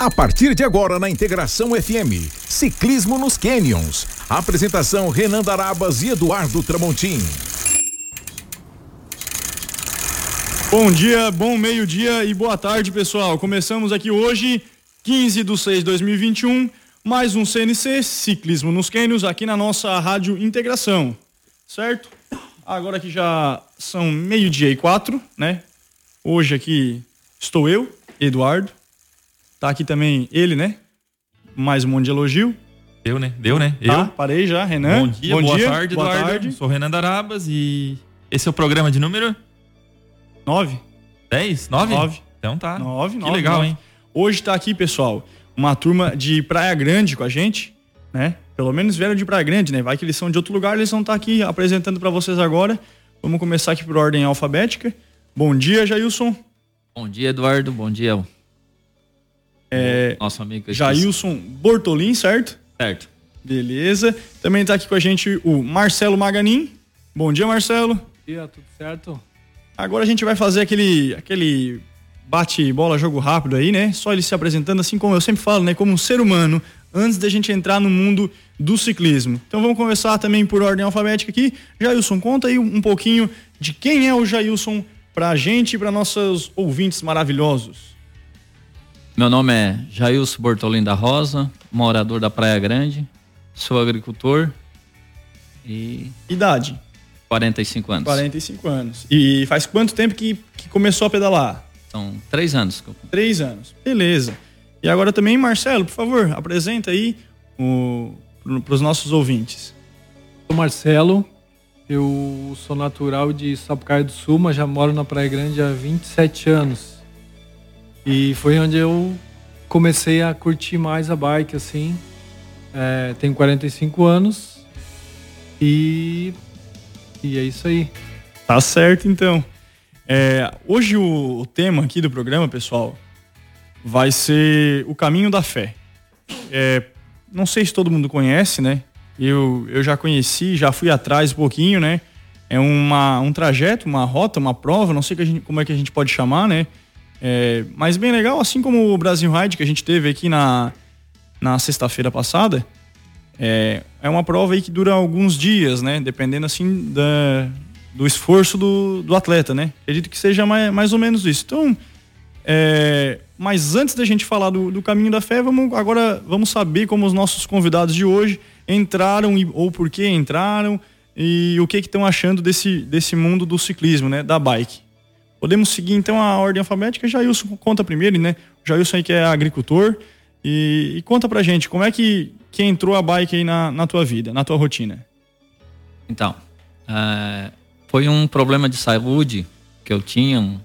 A partir de agora na Integração FM, Ciclismo nos Canyons. Apresentação Renan Darabas e Eduardo Tramontim. Bom dia, bom meio-dia e boa tarde, pessoal. Começamos aqui hoje, 15 de 6 de 2021, mais um CNC, Ciclismo nos Canyons, aqui na nossa Rádio Integração, certo? Agora que já são meio-dia e quatro, né? Hoje aqui estou eu, Eduardo, Tá aqui também ele, né? Mais um monte de elogio. Deu, né? Deu, né? Tá, eu. parei já, Renan. Bom dia, Bom boa dia, tarde, boa Eduardo. Tarde. Sou Renan Darabas e esse é o programa de número? Nove. Dez? Nove? Nove. Então tá. Nove, que nove. legal, nove. hein? Hoje tá aqui, pessoal, uma turma de Praia Grande com a gente, né? Pelo menos vieram de Praia Grande, né? Vai que eles são de outro lugar, eles vão estar tá aqui apresentando para vocês agora. Vamos começar aqui por ordem alfabética. Bom dia, Jailson. Bom dia, Eduardo. Bom dia, é, Nosso amigo Jailson Bortolin, certo? Certo. Beleza. Também está aqui com a gente o Marcelo Maganin. Bom dia, Marcelo. Bom dia, tudo certo? Agora a gente vai fazer aquele, aquele bate-bola, jogo rápido aí, né? Só ele se apresentando, assim como eu sempre falo, né? Como um ser humano, antes da gente entrar no mundo do ciclismo. Então vamos começar também por ordem alfabética aqui. Jailson, conta aí um pouquinho de quem é o Jailson pra gente e para nossos ouvintes maravilhosos. Meu nome é Jailson Bortolim da Rosa, morador da Praia Grande, sou agricultor e. Idade? 45 anos. 45 anos. E faz quanto tempo que, que começou a pedalar? São três anos. Três anos. Beleza. E agora também, Marcelo, por favor, apresenta aí para os nossos ouvintes. Sou Marcelo, eu sou natural de Sapucaia do Sul, mas já moro na Praia Grande há 27 anos. E foi onde eu comecei a curtir mais a bike, assim. É, tenho 45 anos e, e é isso aí. Tá certo, então. É, hoje o, o tema aqui do programa, pessoal, vai ser o caminho da fé. É, não sei se todo mundo conhece, né? Eu, eu já conheci, já fui atrás um pouquinho, né? É uma, um trajeto, uma rota, uma prova, não sei que gente, como é que a gente pode chamar, né? É, mas bem legal, assim como o Brasil Ride que a gente teve aqui na, na sexta-feira passada, é, é uma prova aí que dura alguns dias, né? Dependendo assim da, do esforço do, do atleta, né? Acredito que seja mais, mais ou menos isso. Então, é, mas antes da gente falar do, do, caminho da fé, vamos agora vamos saber como os nossos convidados de hoje entraram e, ou por que entraram e o que estão achando desse, desse mundo do ciclismo, né? Da bike. Podemos seguir então a ordem alfabética. Jailson conta primeiro, né? Jailson aí que é agricultor. E, e, conta pra gente, como é que, que entrou a bike aí na, na tua vida, na tua rotina? Então, é, foi um problema de saúde que eu tinha.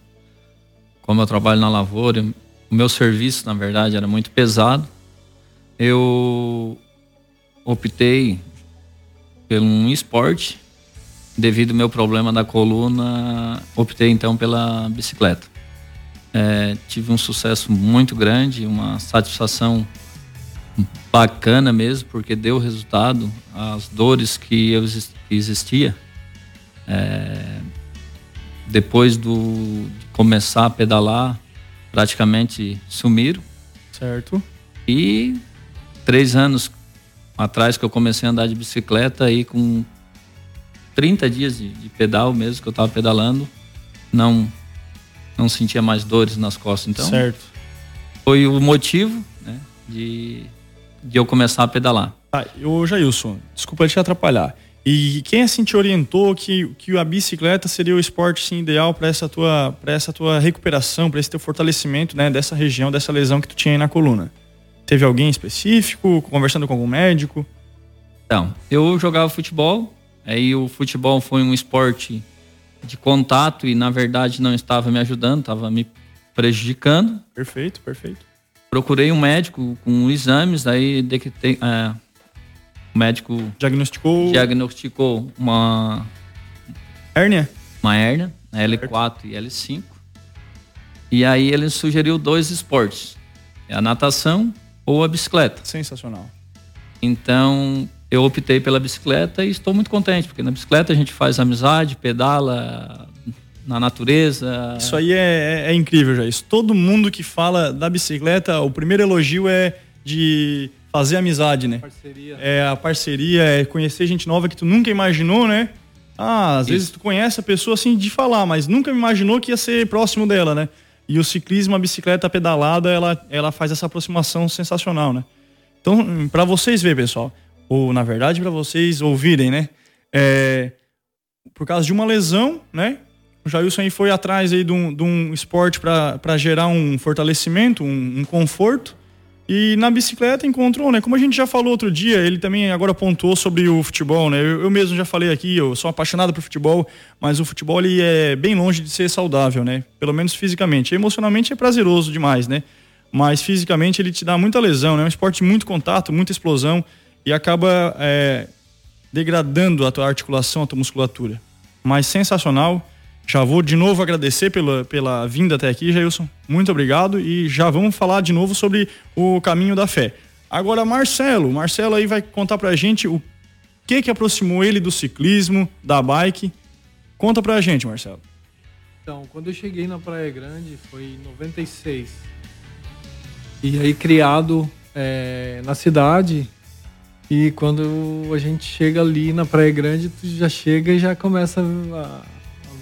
Como eu trabalho na lavoura, o meu serviço, na verdade, era muito pesado. Eu optei por um esporte devido ao meu problema da coluna, optei então pela bicicleta. É, tive um sucesso muito grande, uma satisfação bacana mesmo, porque deu resultado. As dores que eu existia é, depois do, de começar a pedalar, praticamente sumiram. Certo. E três anos atrás que eu comecei a andar de bicicleta aí com 30 dias de, de pedal mesmo que eu estava pedalando, não não sentia mais dores nas costas. Então, certo. foi o motivo né, de, de eu começar a pedalar. Ah, ô Jailson, desculpa te atrapalhar. E quem assim te orientou que, que a bicicleta seria o esporte sim, ideal para essa tua para essa tua recuperação, para esse teu fortalecimento, né, dessa região, dessa lesão que tu tinha aí na coluna? Teve alguém específico, conversando com algum médico? Então, eu jogava futebol, Aí o futebol foi um esporte de contato e na verdade não estava me ajudando, estava me prejudicando. Perfeito, perfeito. Procurei um médico com exames, aí detectei, é, o médico diagnosticou diagnosticou uma hérnia, uma hérnia, L4 e L5. E aí ele sugeriu dois esportes, a natação ou a bicicleta. Sensacional. Então, eu optei pela bicicleta e estou muito contente, porque na bicicleta a gente faz amizade, pedala na natureza. Isso aí é, é, é incrível, já. Isso. Todo mundo que fala da bicicleta, o primeiro elogio é de fazer amizade, né? Parceria. É a parceria, é conhecer gente nova que tu nunca imaginou, né? Ah, às Isso. vezes tu conhece a pessoa assim de falar, mas nunca imaginou que ia ser próximo dela, né? E o ciclismo, a bicicleta pedalada, ela, ela faz essa aproximação sensacional, né? Então, para vocês verem, pessoal, ou na verdade para vocês ouvirem, né? É, por causa de uma lesão, né? O Jailson aí foi atrás aí de um, de um esporte para gerar um fortalecimento, um, um conforto. E na bicicleta encontrou, né? Como a gente já falou outro dia, ele também agora pontuou sobre o futebol, né? Eu, eu, mesmo já falei aqui, eu sou apaixonado por futebol, mas o futebol ele é bem longe de ser saudável, né? Pelo menos fisicamente. Emocionalmente é prazeroso demais, né? Mas fisicamente ele te dá muita lesão, né? É um esporte de muito contato, muita explosão e acaba é, degradando a tua articulação, a tua musculatura. Mas sensacional. Já vou de novo agradecer pela, pela vinda até aqui, Jailson. Muito obrigado e já vamos falar de novo sobre o caminho da fé. Agora, Marcelo. Marcelo aí vai contar pra gente o que que aproximou ele do ciclismo, da bike. Conta pra gente, Marcelo. Então, quando eu cheguei na Praia Grande foi em 96. E aí criado é, na cidade. E quando a gente chega ali na Praia Grande, tu já chega e já começa a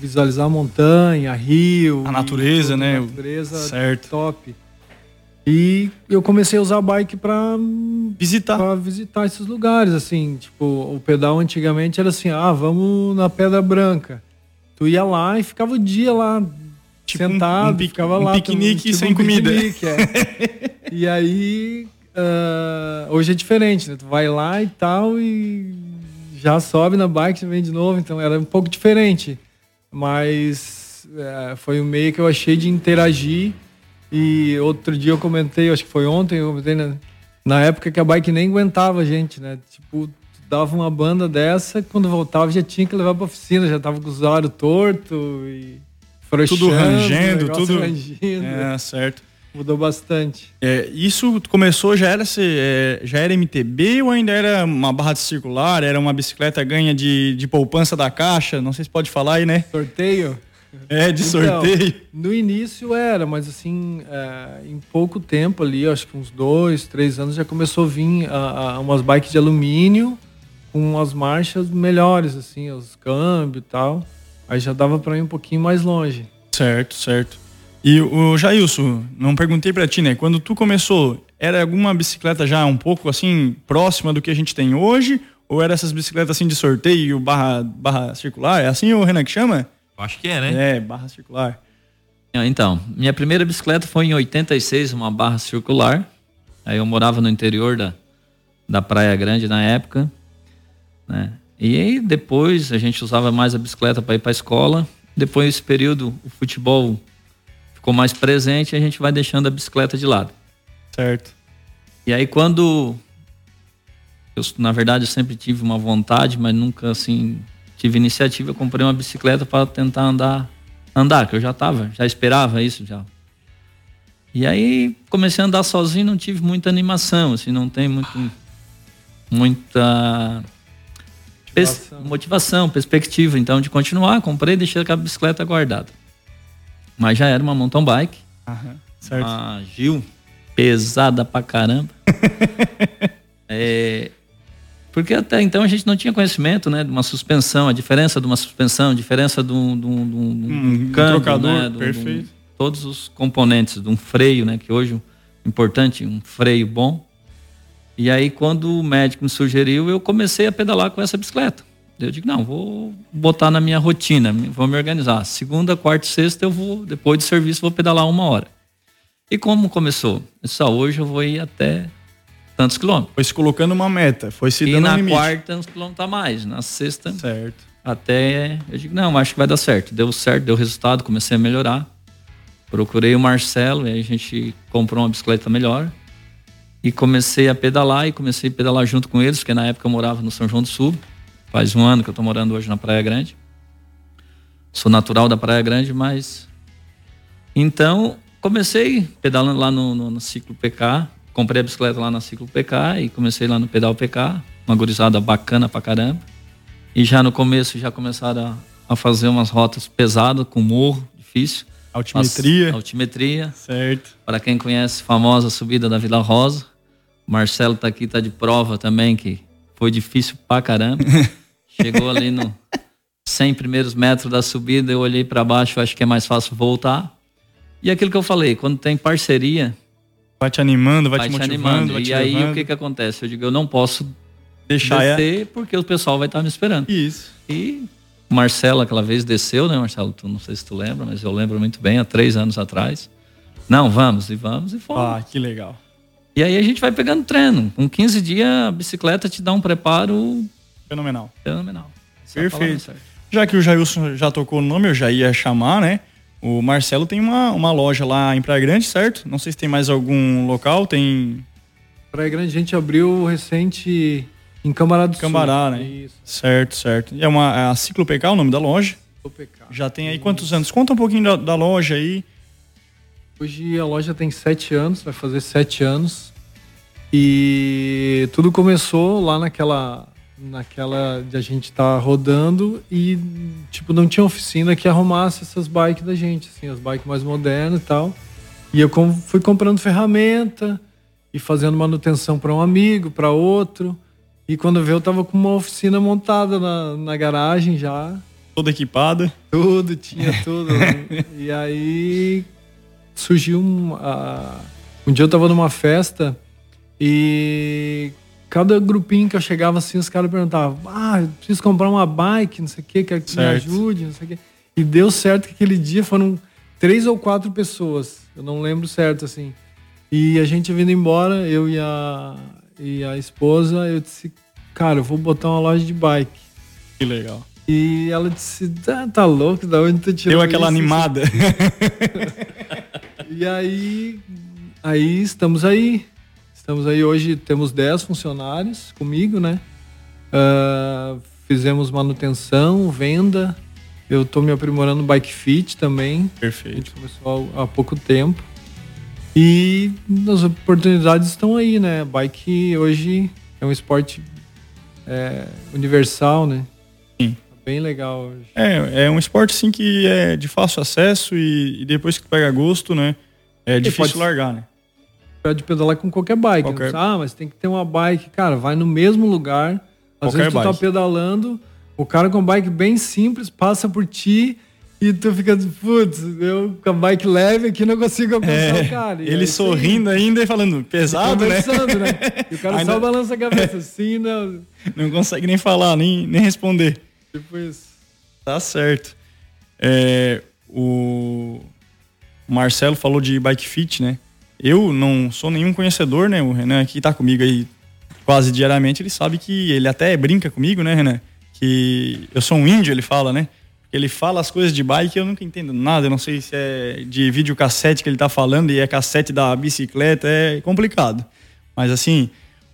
visualizar a montanha, rio. A natureza, né? A natureza certo. top. E eu comecei a usar a bike para visitar. Pra visitar esses lugares, assim. Tipo, o pedal antigamente era assim: ah, vamos na Pedra Branca. Tu ia lá e ficava o dia lá, tipo sentado, um, um ficava um lá. Piquenique tipo, sem um comida. Piquenique, é. e aí, uh, hoje é diferente, né? Tu vai lá e tal e já sobe na bike e vem de novo. Então era um pouco diferente mas é, foi um meio que eu achei de interagir. E outro dia eu comentei, acho que foi ontem, eu comentei na, na época que a bike nem aguentava a gente, né? Tipo, dava uma banda dessa, quando voltava já tinha que levar pra oficina, já tava com os olhos torto e tudo rangendo, tudo rangendo. É, certo. Mudou bastante. É, isso começou, já era, é, já era MTB ou ainda era uma barra de circular? Era uma bicicleta ganha de, de poupança da caixa? Não sei se pode falar aí, né? Sorteio? É, de então, sorteio. No início era, mas assim, é, em pouco tempo ali, acho que uns dois, três anos, já começou a vir a, a umas bikes de alumínio com as marchas melhores, assim, os câmbios e tal. Aí já dava para ir um pouquinho mais longe. Certo, certo. E o Jailson, não perguntei para ti, né? Quando tu começou, era alguma bicicleta já um pouco assim próxima do que a gente tem hoje? Ou era essas bicicletas assim de sorteio barra, barra circular? É assim o Renan que chama? Acho que é, né? É, barra circular. Ah, então, minha primeira bicicleta foi em 86, uma barra circular. Aí eu morava no interior da, da Praia Grande na época, né? E aí depois a gente usava mais a bicicleta para ir para a escola. Depois desse período, o futebol ficou mais presente a gente vai deixando a bicicleta de lado. Certo. E aí quando eu, na verdade, eu sempre tive uma vontade, mas nunca assim tive iniciativa, eu comprei uma bicicleta para tentar andar, andar, que eu já estava, já esperava isso já. E aí comecei a andar sozinho, não tive muita animação, assim, não tem muito muita motivação, motivação perspectiva, então de continuar, comprei, deixei a bicicleta guardada. Mas já era uma mountain bike. Aham, certo. Uma Gil, pesada pra caramba. é, porque até então a gente não tinha conhecimento, né? De uma suspensão, a diferença de uma suspensão, a diferença de um, de um, de um, um câmbio, trocador, né? De perfeito. todos os componentes de um freio, né? Que hoje importante, um freio bom. E aí quando o médico me sugeriu, eu comecei a pedalar com essa bicicleta. Eu digo, não, vou botar na minha rotina, vou me organizar. Segunda, quarta e sexta eu vou, depois do serviço, vou pedalar uma hora. E como começou? Só hoje eu vou ir até tantos quilômetros. Foi se colocando uma meta, foi se dando E na um limite. quarta, tantos quilômetros a mais. Na sexta, certo. até eu digo, não, acho que vai dar certo. Deu certo, deu resultado, comecei a melhorar. Procurei o Marcelo, e a gente comprou uma bicicleta melhor. E comecei a pedalar, e comecei a pedalar junto com eles, porque na época eu morava no São João do Sul. Faz um ano que eu estou morando hoje na Praia Grande. Sou natural da Praia Grande, mas. Então, comecei pedalando lá no, no, no Ciclo PK. Comprei a bicicleta lá na Ciclo PK e comecei lá no Pedal PK. Uma gurizada bacana pra caramba. E já no começo já começaram a fazer umas rotas pesadas, com morro, difícil. Altimetria. As, altimetria. Certo. Para quem conhece, famosa subida da Vila Rosa. O Marcelo tá aqui, tá de prova também, que foi difícil pra caramba. Chegou ali no 100 primeiros metros da subida, eu olhei para baixo, acho que é mais fácil voltar. E aquilo que eu falei, quando tem parceria. Vai te animando, vai, vai te motivando. Animando. Vai e te aí levando. o que que acontece? Eu digo, eu não posso deixar descer é... porque o pessoal vai estar me esperando. Isso. E Marcelo aquela vez desceu, né, Marcelo? Tu, não sei se tu lembra, mas eu lembro muito bem, há três anos atrás. Não, vamos, e vamos, e fomos. Ah, que legal. E aí a gente vai pegando treino. Com 15 dias, a bicicleta te dá um preparo... Fenomenal. Fenomenal. É Perfeito. Já que o Jailson já tocou no nome, eu já ia chamar, né? O Marcelo tem uma, uma loja lá em Praia Grande, certo? Não sei se tem mais algum local, tem... Praia Grande a gente abriu recente em Cambará do Cambará, Sul. né? Isso. Certo, certo. E é uma é a Ciclo PK, o nome da loja? Ciclo PK. Já tem aí quantos anos? Conta um pouquinho da, da loja aí. Hoje a loja tem sete anos, vai fazer sete anos. E tudo começou lá naquela naquela de a gente estar tá rodando e tipo não tinha oficina que arrumasse essas bikes da gente, assim, as bikes mais modernas e tal. E eu fui comprando ferramenta e fazendo manutenção para um amigo, para outro. E quando veio eu tava com uma oficina montada na, na garagem já. Toda equipada? Tudo, tinha tudo. e aí surgiu um. Uh, um dia eu tava numa festa e cada grupinho que eu chegava assim, os caras perguntavam: Ah, preciso comprar uma bike, não sei o quer que me ajude, não sei o que. E deu certo que aquele dia foram três ou quatro pessoas, eu não lembro certo assim. E a gente vindo embora, eu e a, e a esposa, eu disse: Cara, eu vou botar uma loja de bike. Que legal. E ela disse: Tá, tá louco, da onde tu tirou Deu aquela isso? animada. e aí, aí estamos aí Estamos aí hoje, temos 10 funcionários comigo, né? Uh, fizemos manutenção, venda. Eu estou me aprimorando no bike fit também. Perfeito. A gente começou há, há pouco tempo. E as oportunidades estão aí, né? Bike hoje é um esporte é, universal, né? Sim. Tá bem legal hoje. É, é um esporte sim que é de fácil acesso e, e depois que tu pega gosto, né? É difícil largar, né? Pode pedalar com qualquer bike. Qualquer... Ah, mas tem que ter uma bike. Cara, vai no mesmo lugar. Às qualquer vezes tu tá bike. tá pedalando, o cara com bike bem simples passa por ti e tu fica, putz, eu com a bike leve aqui não consigo alcançar é, o cara. E ele sorrindo ainda e falando, pesado, né? né? E o cara ainda... só balança a cabeça assim, não... Não consegue nem falar, nem, nem responder. Tipo isso. Tá certo. É, o Marcelo falou de bike fit, né? Eu não sou nenhum conhecedor, né? O Renan aqui tá comigo aí quase diariamente, ele sabe que ele até brinca comigo, né, Renan? Que eu sou um índio, ele fala, né? Ele fala as coisas de bike eu nunca entendo nada. Eu não sei se é de videocassete que ele tá falando e é cassete da bicicleta, é complicado. Mas assim,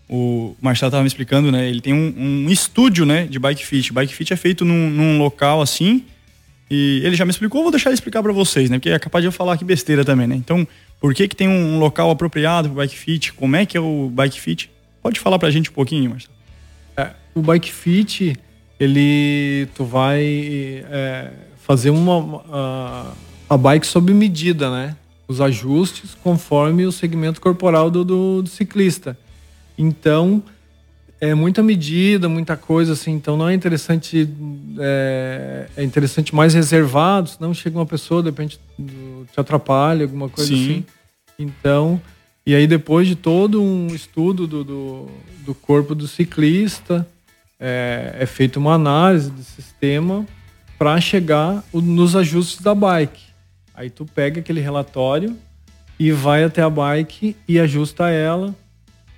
o Marcelo tava me explicando, né? Ele tem um, um estúdio, né, de bike fit. Bike fit é feito num, num local assim. E ele já me explicou, vou deixar ele explicar para vocês, né? Porque é capaz de eu falar aqui besteira também, né? Então, por que, que tem um local apropriado para o bike fit? Como é que é o bike fit? Pode falar para a gente um pouquinho, Marcelo? É, o bike fit, ele tu vai é, fazer uma a, bike sob medida, né? Os ajustes conforme o segmento corporal do, do, do ciclista. Então, é muita medida, muita coisa assim, então não é interessante é, é interessante mais reservado, senão chega uma pessoa, de repente te atrapalha, alguma coisa Sim. assim. Então, e aí depois de todo um estudo do, do, do corpo do ciclista, é, é feita uma análise do sistema para chegar nos ajustes da bike. Aí tu pega aquele relatório e vai até a bike e ajusta ela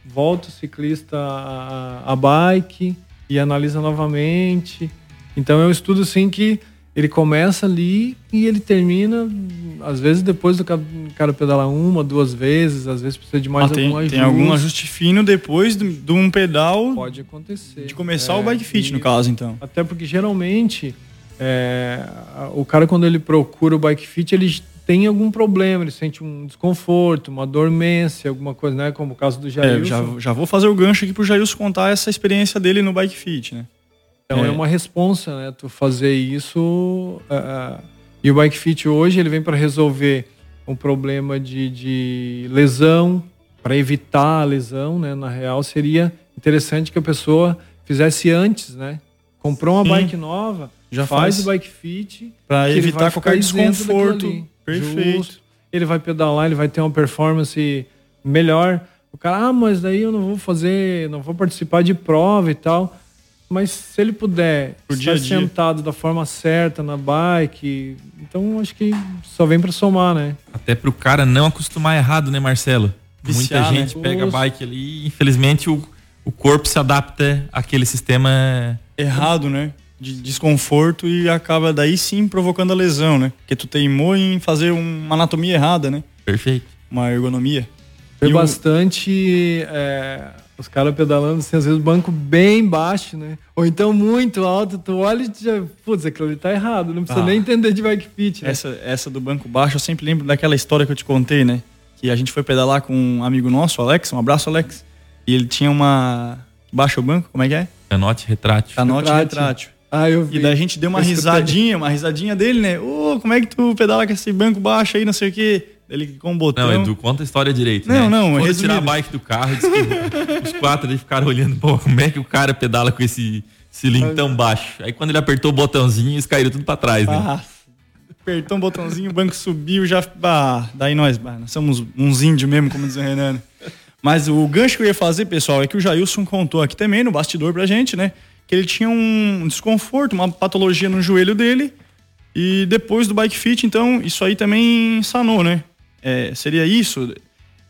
volta o ciclista a, a bike e analisa novamente. Então é um estudo assim que ele começa ali e ele termina, às vezes depois do cara pedalar uma, duas vezes, às vezes precisa de mais ah, tem, algum ajuste. Tem algum ajuste fino depois de, de um pedal. Pode acontecer. De começar é, o bike fit, no caso, então. Até porque geralmente é, o cara quando ele procura o bike fit, ele tem algum problema, ele sente um desconforto, uma dormência, alguma coisa, né? Como o caso do Jailson. É, já, já vou fazer o gancho aqui pro Jailson contar essa experiência dele no Bike Fit, né? Então é, é uma responsa, né? Tu fazer isso. Uh, uh, e o Bike Fit hoje ele vem para resolver um problema de, de lesão, para evitar a lesão, né? Na real seria interessante que a pessoa fizesse antes, né? Comprou uma Sim. bike nova, já faz, faz o bike fit para evitar qualquer desconforto. Perfeito. Justo. Ele vai pedalar, ele vai ter uma performance melhor. O cara, ah, mas daí eu não vou fazer, não vou participar de prova e tal. Mas se ele puder Por estar dia sentado da forma certa na bike, então acho que só vem para somar, né? Até para o cara não acostumar errado, né, Marcelo? Viciar, Muita né? gente né? pega a bike ali e infelizmente o, o corpo se adapta àquele sistema errado, né? De desconforto e acaba daí sim provocando a lesão, né? Porque tu teimou em fazer uma anatomia errada, né? Perfeito. Uma ergonomia. Foi bastante é, os caras pedalando assim, às vezes banco bem baixo, né? Ou então muito alto, tu olha e já, putz, aquilo ali tá errado, não precisa ah, nem entender de bike fit, né? Essa, essa do banco baixo, eu sempre lembro daquela história que eu te contei, né? Que a gente foi pedalar com um amigo nosso, Alex, um abraço, Alex. E ele tinha uma. Baixa o banco, como é que é? Canote retrátil. Canote retrátil. retrátil. Ah, eu vi. E daí a gente deu uma risadinha, uma risadinha dele, né? Ô, oh, como é que tu pedala com esse banco baixo aí, não sei o quê. Ele com um botão. Não, Edu, conta a história direito. Não, né? não, Foi tirar a bike do carro, os quatro ali ficaram olhando, pô, como é que o cara pedala com esse cilindro tão baixo? Aí quando ele apertou o botãozinho, eles caíram tudo pra trás, né? Ah, apertou um botãozinho, o banco subiu, já. Ah, daí nós, bah, nós somos uns índios mesmo, como diz o Renan. Mas o gancho que eu ia fazer, pessoal, é que o Jailson contou aqui também no bastidor pra gente, né? Que ele tinha um desconforto, uma patologia no joelho dele. E depois do bike fit, então, isso aí também sanou, né? É, seria isso?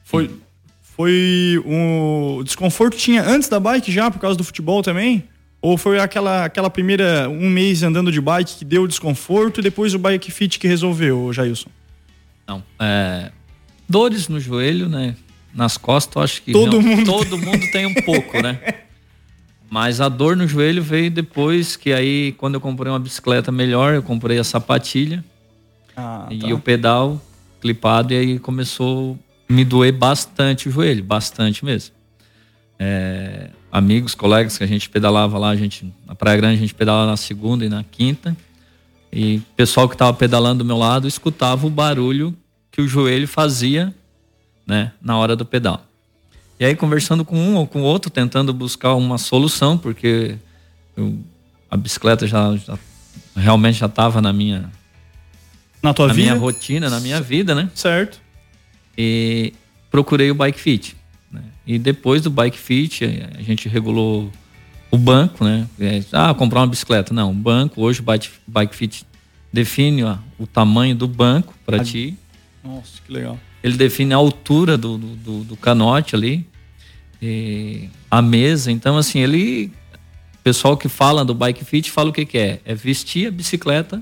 Foi, foi um, o desconforto tinha antes da bike já, por causa do futebol também? Ou foi aquela, aquela primeira um mês andando de bike que deu desconforto e depois o bike fit que resolveu, Jailson? Não. É, dores no joelho, né? Nas costas, eu acho que todo, mundo... todo mundo tem um pouco, né? Mas a dor no joelho veio depois que aí, quando eu comprei uma bicicleta melhor, eu comprei a sapatilha ah, e tá. o pedal clipado e aí começou a me doer bastante o joelho, bastante mesmo. É, amigos, colegas que a gente pedalava lá, a gente na Praia Grande a gente pedalava na segunda e na quinta. E o pessoal que estava pedalando do meu lado escutava o barulho que o joelho fazia, né, na hora do pedal. E aí conversando com um ou com outro, tentando buscar uma solução, porque eu, a bicicleta já, já realmente já estava na minha na tua na vida? minha rotina, na minha vida, né? Certo. E procurei o Bike Fit. Né? E depois do Bike Fit, a gente regulou o banco, né? É, ah, comprar uma bicicleta. Não, o banco, hoje o Bike, Bike Fit define ó, o tamanho do banco para ti. Nossa, que legal. Ele define a altura do, do, do canote ali, a mesa. Então, assim, ele. O pessoal que fala do Bike Fit fala o que, que é? É vestir a bicicleta.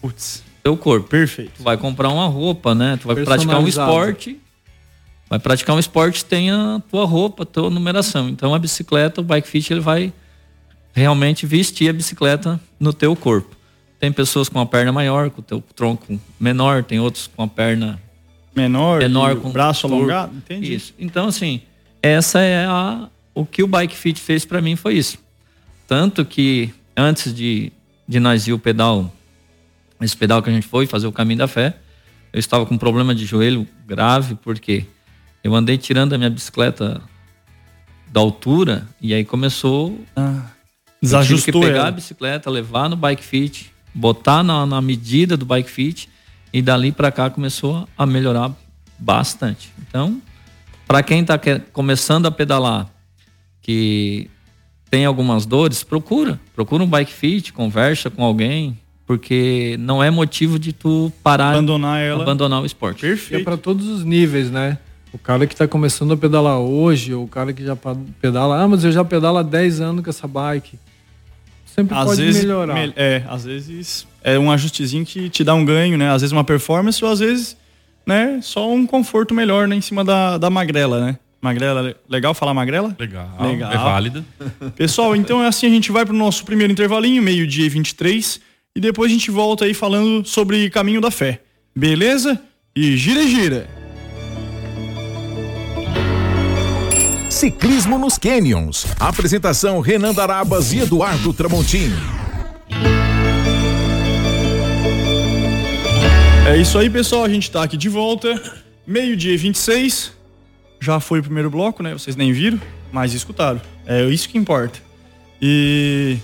Putz teu corpo. Perfeito. Tu vai comprar uma roupa, né? Tu vai praticar um esporte. Vai praticar um esporte, tem a tua roupa, a tua numeração. Então a bicicleta, o bike fit, ele vai realmente vestir a bicicleta no teu corpo. Tem pessoas com a perna maior, com o teu tronco menor, tem outros com a perna menor, menor com braço alongado, entendi. Isso. Então assim, essa é a o que o bike fit fez para mim foi isso. Tanto que antes de de nós ir o pedal esse pedal que a gente foi fazer o caminho da fé, eu estava com um problema de joelho grave, porque eu andei tirando a minha bicicleta da altura e aí começou. Ah, desajustou. Eu tive que pegar ela. a bicicleta, levar no bike fit, botar na, na medida do bike fit e dali para cá começou a melhorar bastante. Então, para quem está começando a pedalar, que tem algumas dores, procura. Procura um bike fit, conversa com alguém, porque não é motivo de tu parar, abandonar ela, abandonar o esporte. Perfeito. é para todos os níveis, né? O cara que está começando a pedalar hoje, ou o cara que já pedala, ah, mas eu já pedalo há 10 anos com essa bike. Sempre às pode vezes, melhorar. Me, é, às vezes é um ajustezinho que te dá um ganho, né? Às vezes uma performance, ou às vezes, né, só um conforto melhor, né, em cima da, da magrela, né? Magrela, legal falar magrela? Legal. legal. É válida. Pessoal, então é assim, a gente vai para o nosso primeiro intervalinho, meio-dia e 23 e depois a gente volta aí falando sobre caminho da fé. Beleza? E gira gira. Ciclismo nos Canyons. Apresentação Renan Darabas e Eduardo Tramontim. É isso aí, pessoal. A gente tá aqui de volta. Meio-dia e 26. Já foi o primeiro bloco, né? Vocês nem viram, mas escutaram. É isso que importa. E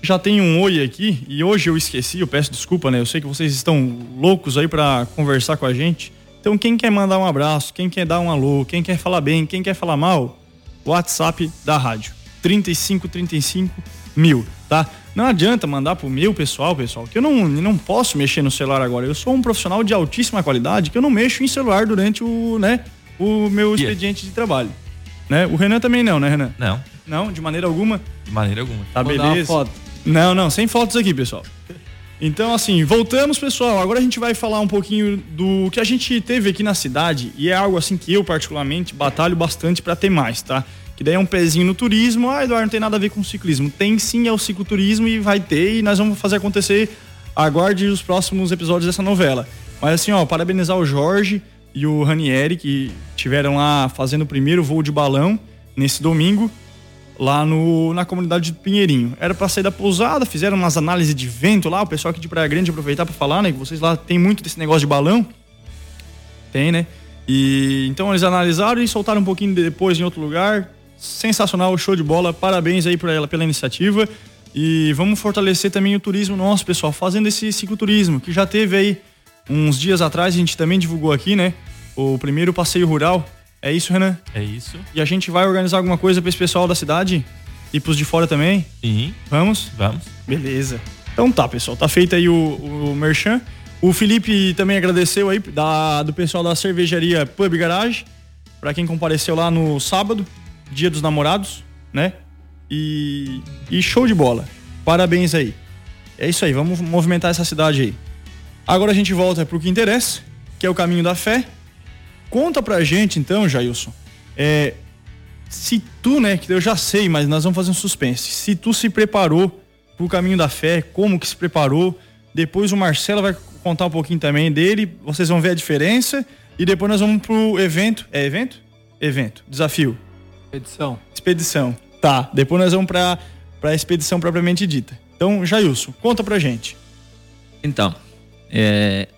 já tem um oi aqui e hoje eu esqueci, eu peço desculpa, né? Eu sei que vocês estão loucos aí para conversar com a gente. Então quem quer mandar um abraço, quem quer dar um alô, quem quer falar bem, quem quer falar mal, WhatsApp da rádio 3535 mil, tá? Não adianta mandar pro meu pessoal, pessoal, que eu não, não posso mexer no celular agora. Eu sou um profissional de altíssima qualidade que eu não mexo em celular durante o, né, o meu expediente de trabalho. Né? O Renan também não, né, Renan? Não. Não, de maneira alguma? De maneira alguma. Tá, Vou beleza. foto. Não, não, sem fotos aqui, pessoal. Então, assim, voltamos, pessoal. Agora a gente vai falar um pouquinho do que a gente teve aqui na cidade e é algo assim que eu, particularmente, batalho bastante para ter mais, tá? Que daí é um pezinho no turismo. Ah, Eduardo, não tem nada a ver com ciclismo. Tem sim, é o cicloturismo e vai ter e nós vamos fazer acontecer. Aguarde os próximos episódios dessa novela. Mas assim, ó, parabenizar o Jorge e o Ranieri que tiveram lá fazendo o primeiro voo de balão nesse domingo lá no, na comunidade de Pinheirinho. Era para sair da pousada, fizeram umas análises de vento lá, o pessoal aqui de Praia Grande aproveitar para falar, né, que vocês lá tem muito desse negócio de balão. Tem, né? E então eles analisaram e soltaram um pouquinho depois em outro lugar. Sensacional, show de bola. Parabéns aí para ela pela iniciativa. E vamos fortalecer também o turismo nosso, pessoal, fazendo esse cicloturismo que já teve aí uns dias atrás, a gente também divulgou aqui, né? O primeiro passeio rural. É isso, Renan? É isso. E a gente vai organizar alguma coisa para esse pessoal da cidade? E pros de fora também? Sim. Vamos? Vamos. Beleza. Então tá, pessoal. Tá feito aí o, o Merchan. O Felipe também agradeceu aí da, do pessoal da cervejaria Pub Garage, para quem compareceu lá no sábado, dia dos namorados, né? E, e show de bola. Parabéns aí. É isso aí, vamos movimentar essa cidade aí. Agora a gente volta pro que interessa, que é o caminho da fé. Conta pra gente então, Jailson, é, se tu, né, que eu já sei, mas nós vamos fazer um suspense. Se tu se preparou pro caminho da fé, como que se preparou, depois o Marcelo vai contar um pouquinho também dele, vocês vão ver a diferença e depois nós vamos pro evento. É evento? Evento. Desafio. Expedição. Expedição. Tá. Depois nós vamos pra, pra expedição propriamente dita. Então, Jailson, conta pra gente. Então, é,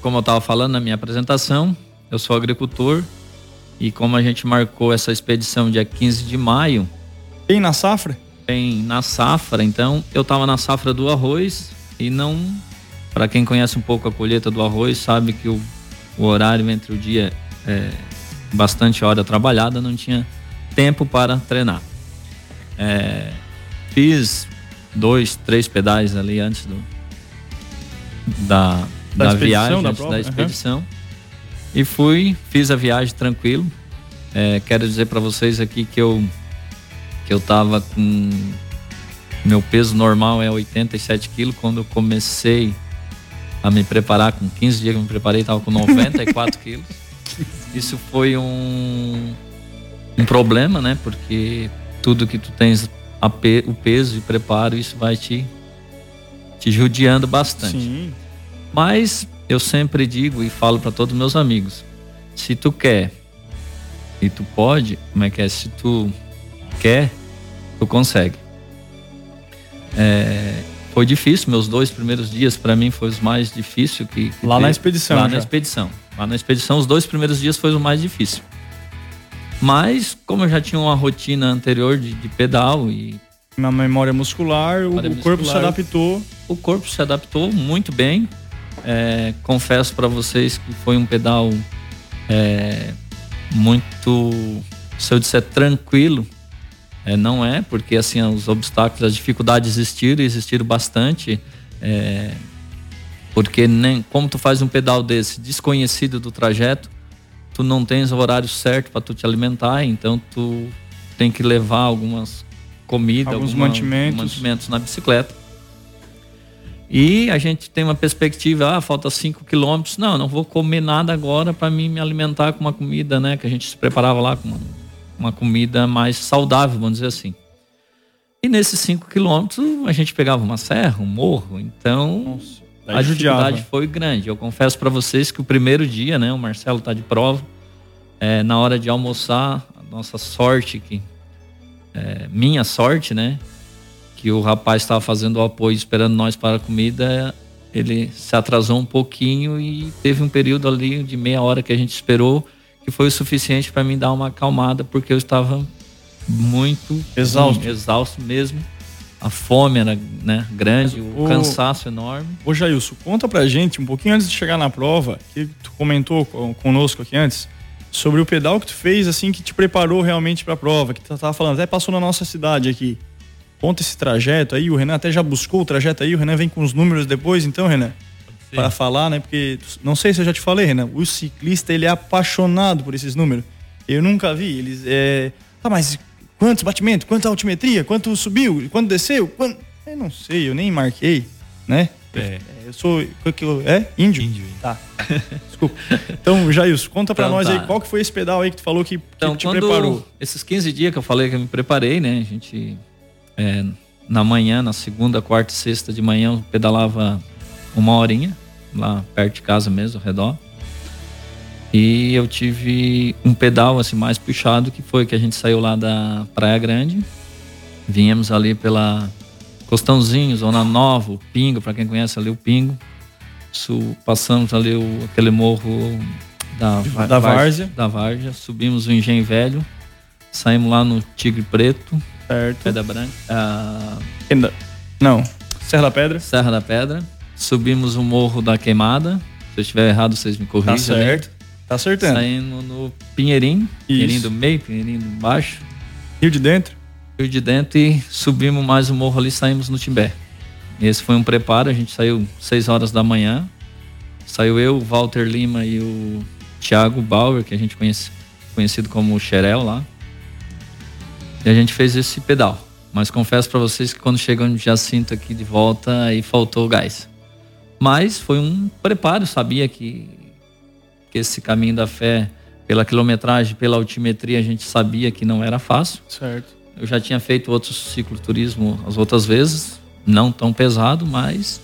como eu estava falando na minha apresentação, eu sou agricultor e como a gente marcou essa expedição dia 15 de maio. Bem na safra? Bem na safra, então eu estava na safra do arroz e não. Para quem conhece um pouco a colheita do arroz, sabe que o, o horário entre o dia é bastante hora trabalhada, não tinha tempo para treinar. É, fiz dois, três pedais ali antes do, da, da, da viagem, da, da expedição. Uhum. E fui, fiz a viagem tranquilo. É, quero dizer para vocês aqui que eu que eu tava com meu peso normal é 87 quilos quando eu comecei a me preparar com 15 dias que eu me preparei tava com 94 quilos. Isso foi um um problema, né? Porque tudo que tu tens pe, o peso e preparo isso vai te te judiando bastante. Sim. Mas eu sempre digo e falo para todos meus amigos: se tu quer e tu pode, como é que é? Se tu quer, tu consegue. É, foi difícil, meus dois primeiros dias para mim foi os mais difíceis que, que lá teve. na expedição. Lá já. na expedição. Lá na expedição, os dois primeiros dias foi o mais difícil. Mas como eu já tinha uma rotina anterior de, de pedal e na memória muscular, memória o, muscular, corpo se adaptou. O corpo se adaptou muito bem. É, confesso para vocês que foi um pedal é, muito, se eu disser tranquilo, é, não é, porque assim os obstáculos, as dificuldades existiram, existiram bastante. É, porque nem como tu faz um pedal desse desconhecido do trajeto, tu não tens o horário certo para tu te alimentar, então tu tem que levar algumas comidas, alguns alguma, mantimentos. mantimentos na bicicleta. E a gente tem uma perspectiva, ah, falta 5 quilômetros. Não, não vou comer nada agora para mim me alimentar com uma comida, né? Que a gente se preparava lá com uma, uma comida mais saudável, vamos dizer assim. E nesses 5 quilômetros a gente pegava uma serra, um morro, então Nossa, a dificuldade foi grande. Eu confesso para vocês que o primeiro dia, né? O Marcelo tá de prova, é, na hora de almoçar, nossa sorte que é, minha sorte, né? Que o rapaz estava fazendo o apoio esperando nós para a comida, ele se atrasou um pouquinho e teve um período ali de meia hora que a gente esperou que foi o suficiente para mim dar uma acalmada porque eu estava muito exausto, exausto mesmo. A fome era né, grande, o, o cansaço enorme. Ô Jailson, conta pra gente um pouquinho antes de chegar na prova, que tu comentou conosco aqui antes, sobre o pedal que tu fez, assim, que te preparou realmente para a prova, que tu tava falando, até passou na nossa cidade aqui. Conta esse trajeto aí, o Renan até já buscou o trajeto aí, o Renan vem com os números depois, então, Renan, para falar, né? Porque não sei se eu já te falei, Renan, o ciclista ele é apaixonado por esses números. Eu nunca vi, eles é, tá, mas quantos batimentos, quanta altimetria, quanto subiu, quanto desceu, quanto... eu não sei, eu nem marquei, né? É. Eu sou. É? Índio? Índio. Tá. Desculpa. Então, Jailson, conta pra então, nós tá. aí qual que foi esse pedal aí que tu falou que, que então, te preparou. Esses 15 dias que eu falei que eu me preparei, né? A gente. É, na manhã, na segunda, quarta e sexta de manhã, eu pedalava uma horinha, lá perto de casa mesmo, ao redor. E eu tive um pedal assim mais puxado, que foi que a gente saiu lá da Praia Grande. Viemos ali pela Costãozinho, Zona Nova, o Pingo, para quem conhece ali o Pingo. Su, passamos ali o, aquele morro da, da Várzea. Da Várzea, subimos o Engenho Velho, saímos lá no Tigre Preto, certo. Pedra Branca. Ah, não, Serra da Pedra. Serra da Pedra. Subimos o Morro da Queimada. Se eu estiver errado, vocês me corrigem. Tá certo. Tá acertando. Saindo no Pinheirinho, Pinheirinho do meio, Pinheirinho do baixo. Rio de Dentro. Rio de Dentro e subimos mais o morro ali saímos no Timbé. Esse foi um preparo, a gente saiu 6 horas da manhã. Saiu eu, o Walter Lima e o Thiago Bauer, que a gente conhece, conhecido como Xerel lá. E a gente fez esse pedal. Mas confesso para vocês que quando chegou no Jacinto aqui de volta, aí faltou o gás. Mas foi um preparo, sabia que, esse caminho da fé, pela quilometragem, pela altimetria, a gente sabia que não era fácil. Certo. Eu já tinha feito outros cicloturismo as outras vezes, não tão pesado, mas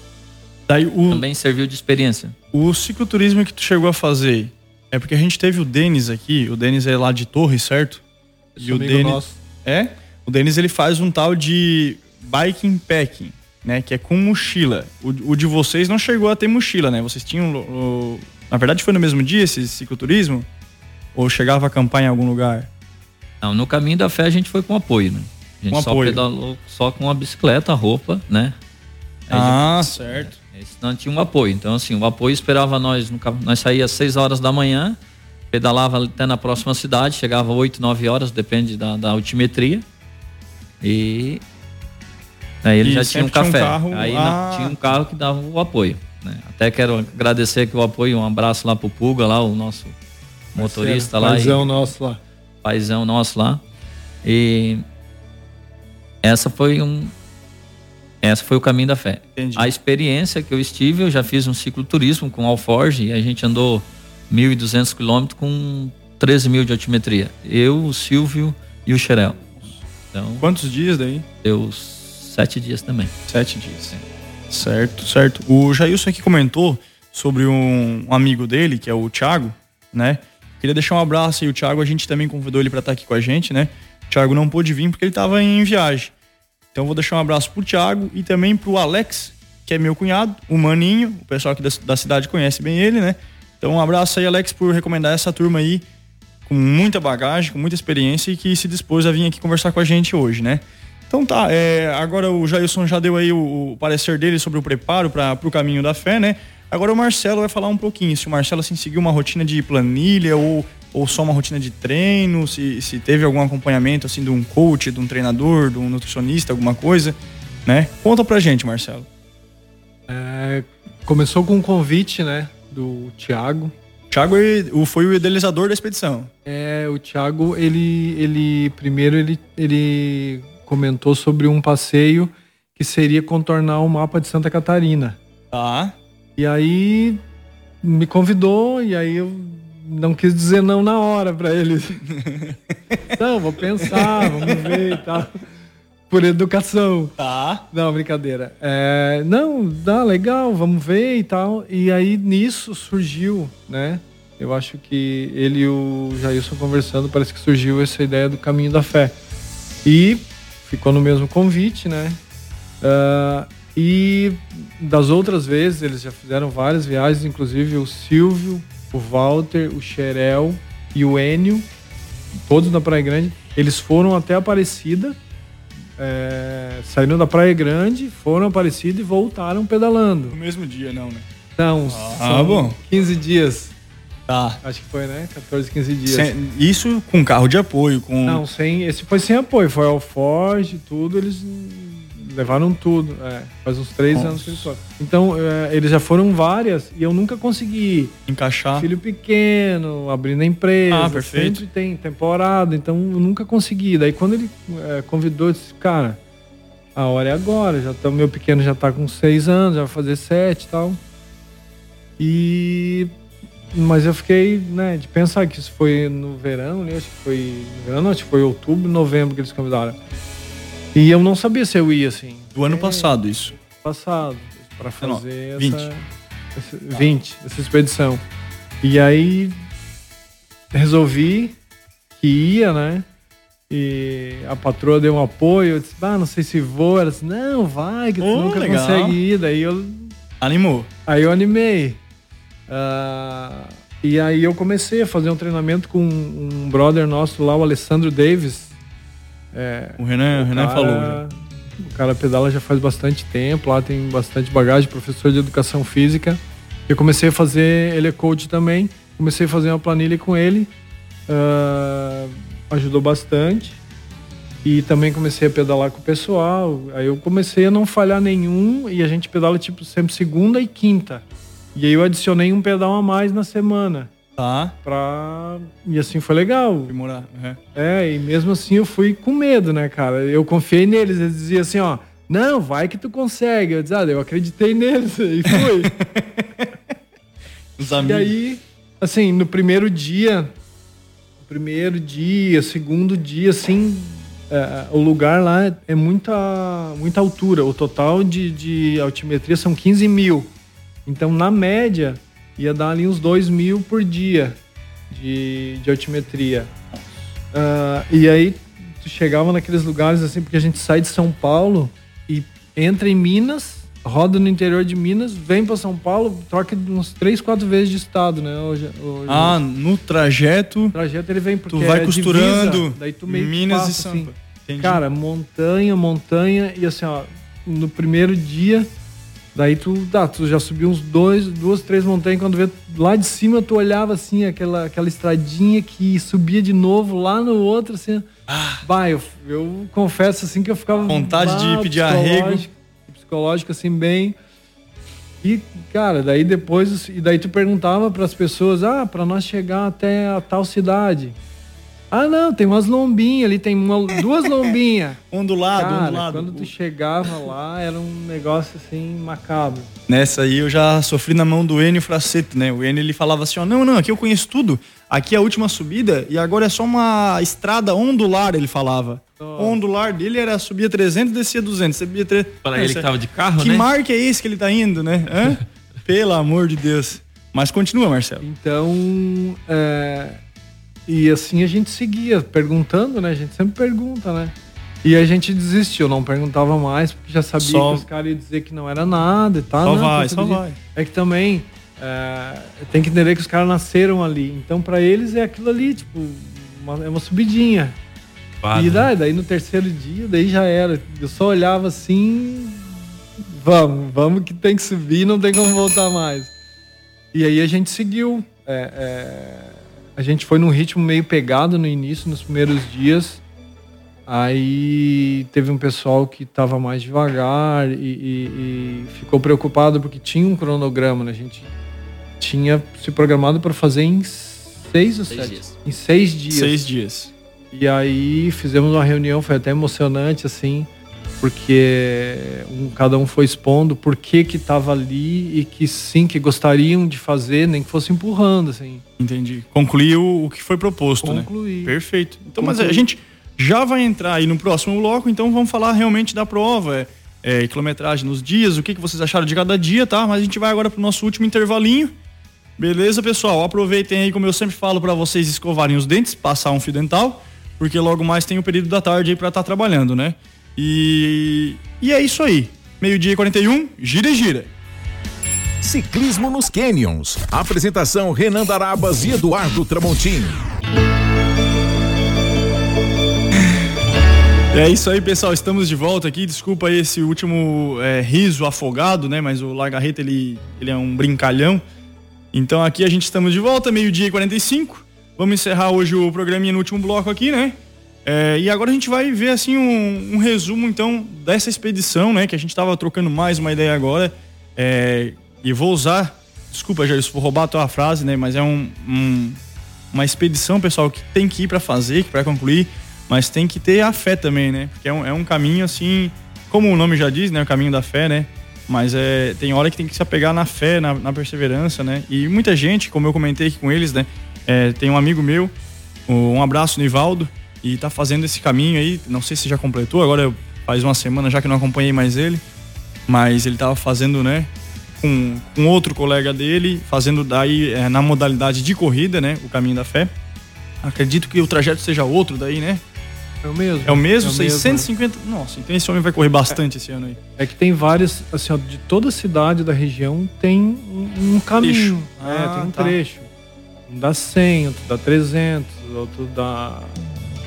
Daí o, também serviu de experiência. O cicloturismo que tu chegou a fazer é porque a gente teve o Denis aqui, o Denis é lá de Torres, certo? e o Denis nosso. é, o Denis ele faz um tal de biking packing, né, que é com mochila. O, o de vocês não chegou a ter mochila, né? Vocês tinham o, na verdade foi no mesmo dia esse cicloturismo ou chegava a acampar em algum lugar? Não, no caminho da fé a gente foi com apoio, né? A gente com só apoio. pedalou só com a bicicleta, a roupa, né? Aí ah, gente, certo. É, não tinha um apoio. Então, assim, o apoio esperava nós. No, nós saía às 6 horas da manhã, pedalava até na próxima cidade, chegava 8, 9 horas, depende da, da altimetria. E aí ele e já tinha um café. Tinha um carro, aí ah. tinha um carro que dava o apoio. Né? Até quero agradecer aqui o apoio, um abraço lá pro Puga, lá, o nosso motorista Parceiro, lá. E, nosso lá paizão nosso lá. E essa foi um essa foi o caminho da fé. Entendi. A experiência que eu estive, eu já fiz um ciclo turismo com Alforge e a gente andou 1.200 quilômetros com 13 mil de altimetria. Eu, o Silvio e o Xerel. Então, Quantos dias daí? Deu sete dias também. Sete dias. Certo, certo. O Jailson aqui comentou sobre um, amigo dele, que é o Thiago, né? Queria deixar um abraço aí, o Thiago, a gente também convidou ele para estar tá aqui com a gente, né? O Thiago não pôde vir porque ele estava em viagem. Então vou deixar um abraço pro Thiago e também pro Alex, que é meu cunhado, o Maninho, o pessoal aqui da cidade conhece bem ele, né? Então um abraço aí, Alex, por recomendar essa turma aí com muita bagagem, com muita experiência e que se dispôs a vir aqui conversar com a gente hoje, né? Então tá, é, agora o Jailson já deu aí o, o parecer dele sobre o preparo para o caminho da fé, né? Agora o Marcelo vai falar um pouquinho se o Marcelo assim, seguiu uma rotina de planilha ou, ou só uma rotina de treino, se, se teve algum acompanhamento assim de um coach, de um treinador, de um nutricionista, alguma coisa, né? Conta pra gente, Marcelo. É, começou com um convite, né, do Thiago. Thiago foi o idealizador da expedição. É, o Thiago, ele, ele primeiro ele, ele comentou sobre um passeio que seria contornar o mapa de Santa Catarina. Tá. E aí me convidou e aí eu não quis dizer não na hora para ele. não, vou pensar, vamos ver e tal. Por educação. Tá. Não, brincadeira. É, não, dá legal, vamos ver e tal. E aí nisso surgiu, né? Eu acho que ele e o Jailson conversando, parece que surgiu essa ideia do caminho da fé. E ficou no mesmo convite, né? Uh, e das outras vezes, eles já fizeram várias viagens, inclusive o Silvio, o Walter, o Xerel e o Enio, todos da Praia Grande. Eles foram até Aparecida, é, saíram da Praia Grande, foram Aparecida e voltaram pedalando. No mesmo dia, não, né? Não, ah, bom. 15 dias. Tá. Acho que foi, né? 14, 15 dias. Sem, isso com carro de apoio, com. Não, sem. Esse foi sem apoio, foi ao Forge, tudo, eles levaram tudo. É, faz uns três Nossa. anos que eles foram. Então, é, eles já foram várias e eu nunca consegui encaixar. Filho pequeno, abrindo a empresa. Ah, perfeito. Sempre tem temporada, então eu nunca consegui. Daí quando ele é, convidou, eu disse, cara, a hora é agora. Já tá, meu pequeno já tá com seis anos, já vai fazer sete e tal. E mas eu fiquei, né, de pensar que isso foi no verão, né? Acho que foi no verão, não, acho que foi outubro, novembro que eles convidaram. E eu não sabia se eu ia assim. Do ano é, passado isso. Passado, para fazer não, 20. essa 20, essa expedição. E aí resolvi que ia, né? E a patroa deu um apoio, eu disse, ah, não sei se vou. Ela disse, não, vai, que tu oh, nunca legal. consegue ir. Daí eu. Animou. Aí eu animei. Uh, e aí eu comecei a fazer um treinamento com um brother nosso lá, o Alessandro Davis. É, o Renan, o, Renan cara, falou. Já. O cara pedala já faz bastante tempo, lá tem bastante bagagem, professor de educação física. Eu comecei a fazer, ele é coach também, comecei a fazer uma planilha com ele, uh, ajudou bastante. E também comecei a pedalar com o pessoal. Aí eu comecei a não falhar nenhum e a gente pedala tipo sempre segunda e quinta. E aí eu adicionei um pedal a mais na semana. Tá. Pra... E assim foi legal. Demorar. É. é, e mesmo assim eu fui com medo, né, cara? Eu confiei neles. Eles diziam assim, ó, não, vai que tu consegue. Eu disse, ah, eu acreditei neles e fui. Os amigos. E aí, assim, no primeiro dia, primeiro dia, segundo dia, assim, é, o lugar lá é muita, muita altura. O total de, de altimetria são 15 mil. Então, na média, ia dar ali uns 2 mil por dia de, de altimetria. Uh, e aí, tu chegava naqueles lugares assim, porque a gente sai de São Paulo e entra em Minas, roda no interior de Minas, vem para São Paulo, troca uns 3, 4 vezes de estado, né? Hoje, hoje, ah, no trajeto. No trajeto ele vem porque tu vai é costurando divisa, daí tu meio Minas passa, e Sampa. Assim, cara, montanha, montanha e assim, ó, no primeiro dia Daí tu, tá, tu já subiu uns dois, duas, três montanhas, quando vê lá de cima tu olhava assim, aquela, aquela estradinha que subia de novo lá no outro, assim. Ah. Vai, eu, eu confesso assim que eu ficava. Vontade bah, de pedir arrego. Psicológico, assim, bem. E, cara, daí depois. E daí tu perguntava para as pessoas, ah, para nós chegar até a tal cidade. Ah, não, tem umas lombinhas ali, tem uma, duas lombinhas. um do lado, Cara, um do lado. Quando tu chegava lá, era um negócio assim macabro. Nessa aí eu já sofri na mão do Enio Fracete, né? O Enio ele falava assim: ó, não, não, aqui eu conheço tudo. Aqui é a última subida e agora é só uma estrada ondular, ele falava. Oh. O ondular dele era subia 300 descia 200. Subia 300. Para ele que tava de carro, que né? Que marca é esse que ele tá indo, né? Hã? Pelo amor de Deus. Mas continua, Marcelo. Então, é, e assim a gente seguia perguntando, né? A gente sempre pergunta, né? E a gente desistiu, não perguntava mais, porque já sabia só... que os caras iam dizer que não era nada e tal. Só não, vai, só vai. É que também é, tem que entender que os caras nasceram ali. Então, para eles é aquilo ali, tipo, uma, é uma subidinha. E daí, daí no terceiro dia, daí já era. Eu só olhava assim, vamos, vamos que tem que subir, não tem como voltar mais. E aí a gente seguiu. É, é, a gente foi num ritmo meio pegado no início, nos primeiros dias. Aí teve um pessoal que estava mais devagar e, e, e, ficou preocupado porque tinha um cronograma, né? A gente tinha se programado para fazer em seis ou seis sete? Dias. Em seis dias. Seis dias. E aí fizemos uma reunião, foi até emocionante, assim porque um, cada um foi expondo por que que estava ali e que sim, que gostariam de fazer, nem que fosse empurrando, assim. Entendi. Concluiu o que foi proposto, Concluí. né? Perfeito. Então, Concluí. mas a gente já vai entrar aí no próximo bloco, então vamos falar realmente da prova, é, é, quilometragem nos dias, o que, que vocês acharam de cada dia, tá? Mas a gente vai agora para o nosso último intervalinho. Beleza, pessoal? Aproveitem aí, como eu sempre falo, para vocês escovarem os dentes, passar um fio dental, porque logo mais tem o período da tarde aí para estar tá trabalhando, né? E, e é isso aí. Meio-dia e 41, gira e gira. Ciclismo nos Canyons. Apresentação Renan Darabas e Eduardo Tramontim. É isso aí, pessoal. Estamos de volta aqui. Desculpa esse último é, riso afogado, né? Mas o Lagarreta, ele, ele é um brincalhão. Então aqui a gente estamos de volta, meio-dia e 45. Vamos encerrar hoje o programinha no último bloco aqui, né? É, e agora a gente vai ver assim um, um, resumo então dessa expedição, né? Que a gente estava trocando mais uma ideia agora. É, e vou usar, desculpa, Jair, se vou roubar a tua frase, né? Mas é um, um uma expedição, pessoal, que tem que ir para fazer, para concluir mas tem que ter a fé também, né? Porque é um, é um caminho assim, como o nome já diz, né? O caminho da fé, né? Mas é, tem hora que tem que se apegar na fé, na, na perseverança, né? E muita gente, como eu comentei aqui com eles, né? É, tem um amigo meu, um abraço, Nivaldo, e tá fazendo esse caminho aí. Não sei se já completou, agora faz uma semana já que não acompanhei mais ele. Mas ele tava fazendo, né? Com, com outro colega dele, fazendo daí é, na modalidade de corrida, né? O caminho da fé. Acredito que o trajeto seja outro daí, né? É o mesmo. É o mesmo? É o 650? Mesmo. Nossa, então esse homem vai correr bastante é, esse ano aí. É que tem várias, assim, ó, de toda cidade da região tem um, um caminho. É, ah, é, tem um tá. trecho. Um dá 100, outro dá 300, outro dá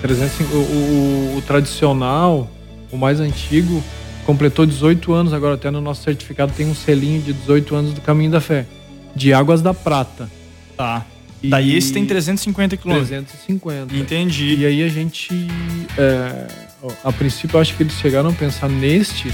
300. O, o, o tradicional, o mais antigo, completou 18 anos, agora até no nosso certificado tem um selinho de 18 anos do Caminho da Fé. De Águas da Prata. Tá. E Daí esse tem 350 quilômetros. 350. Entendi. E aí a gente, é, a princípio, acho que eles chegaram a pensar neste,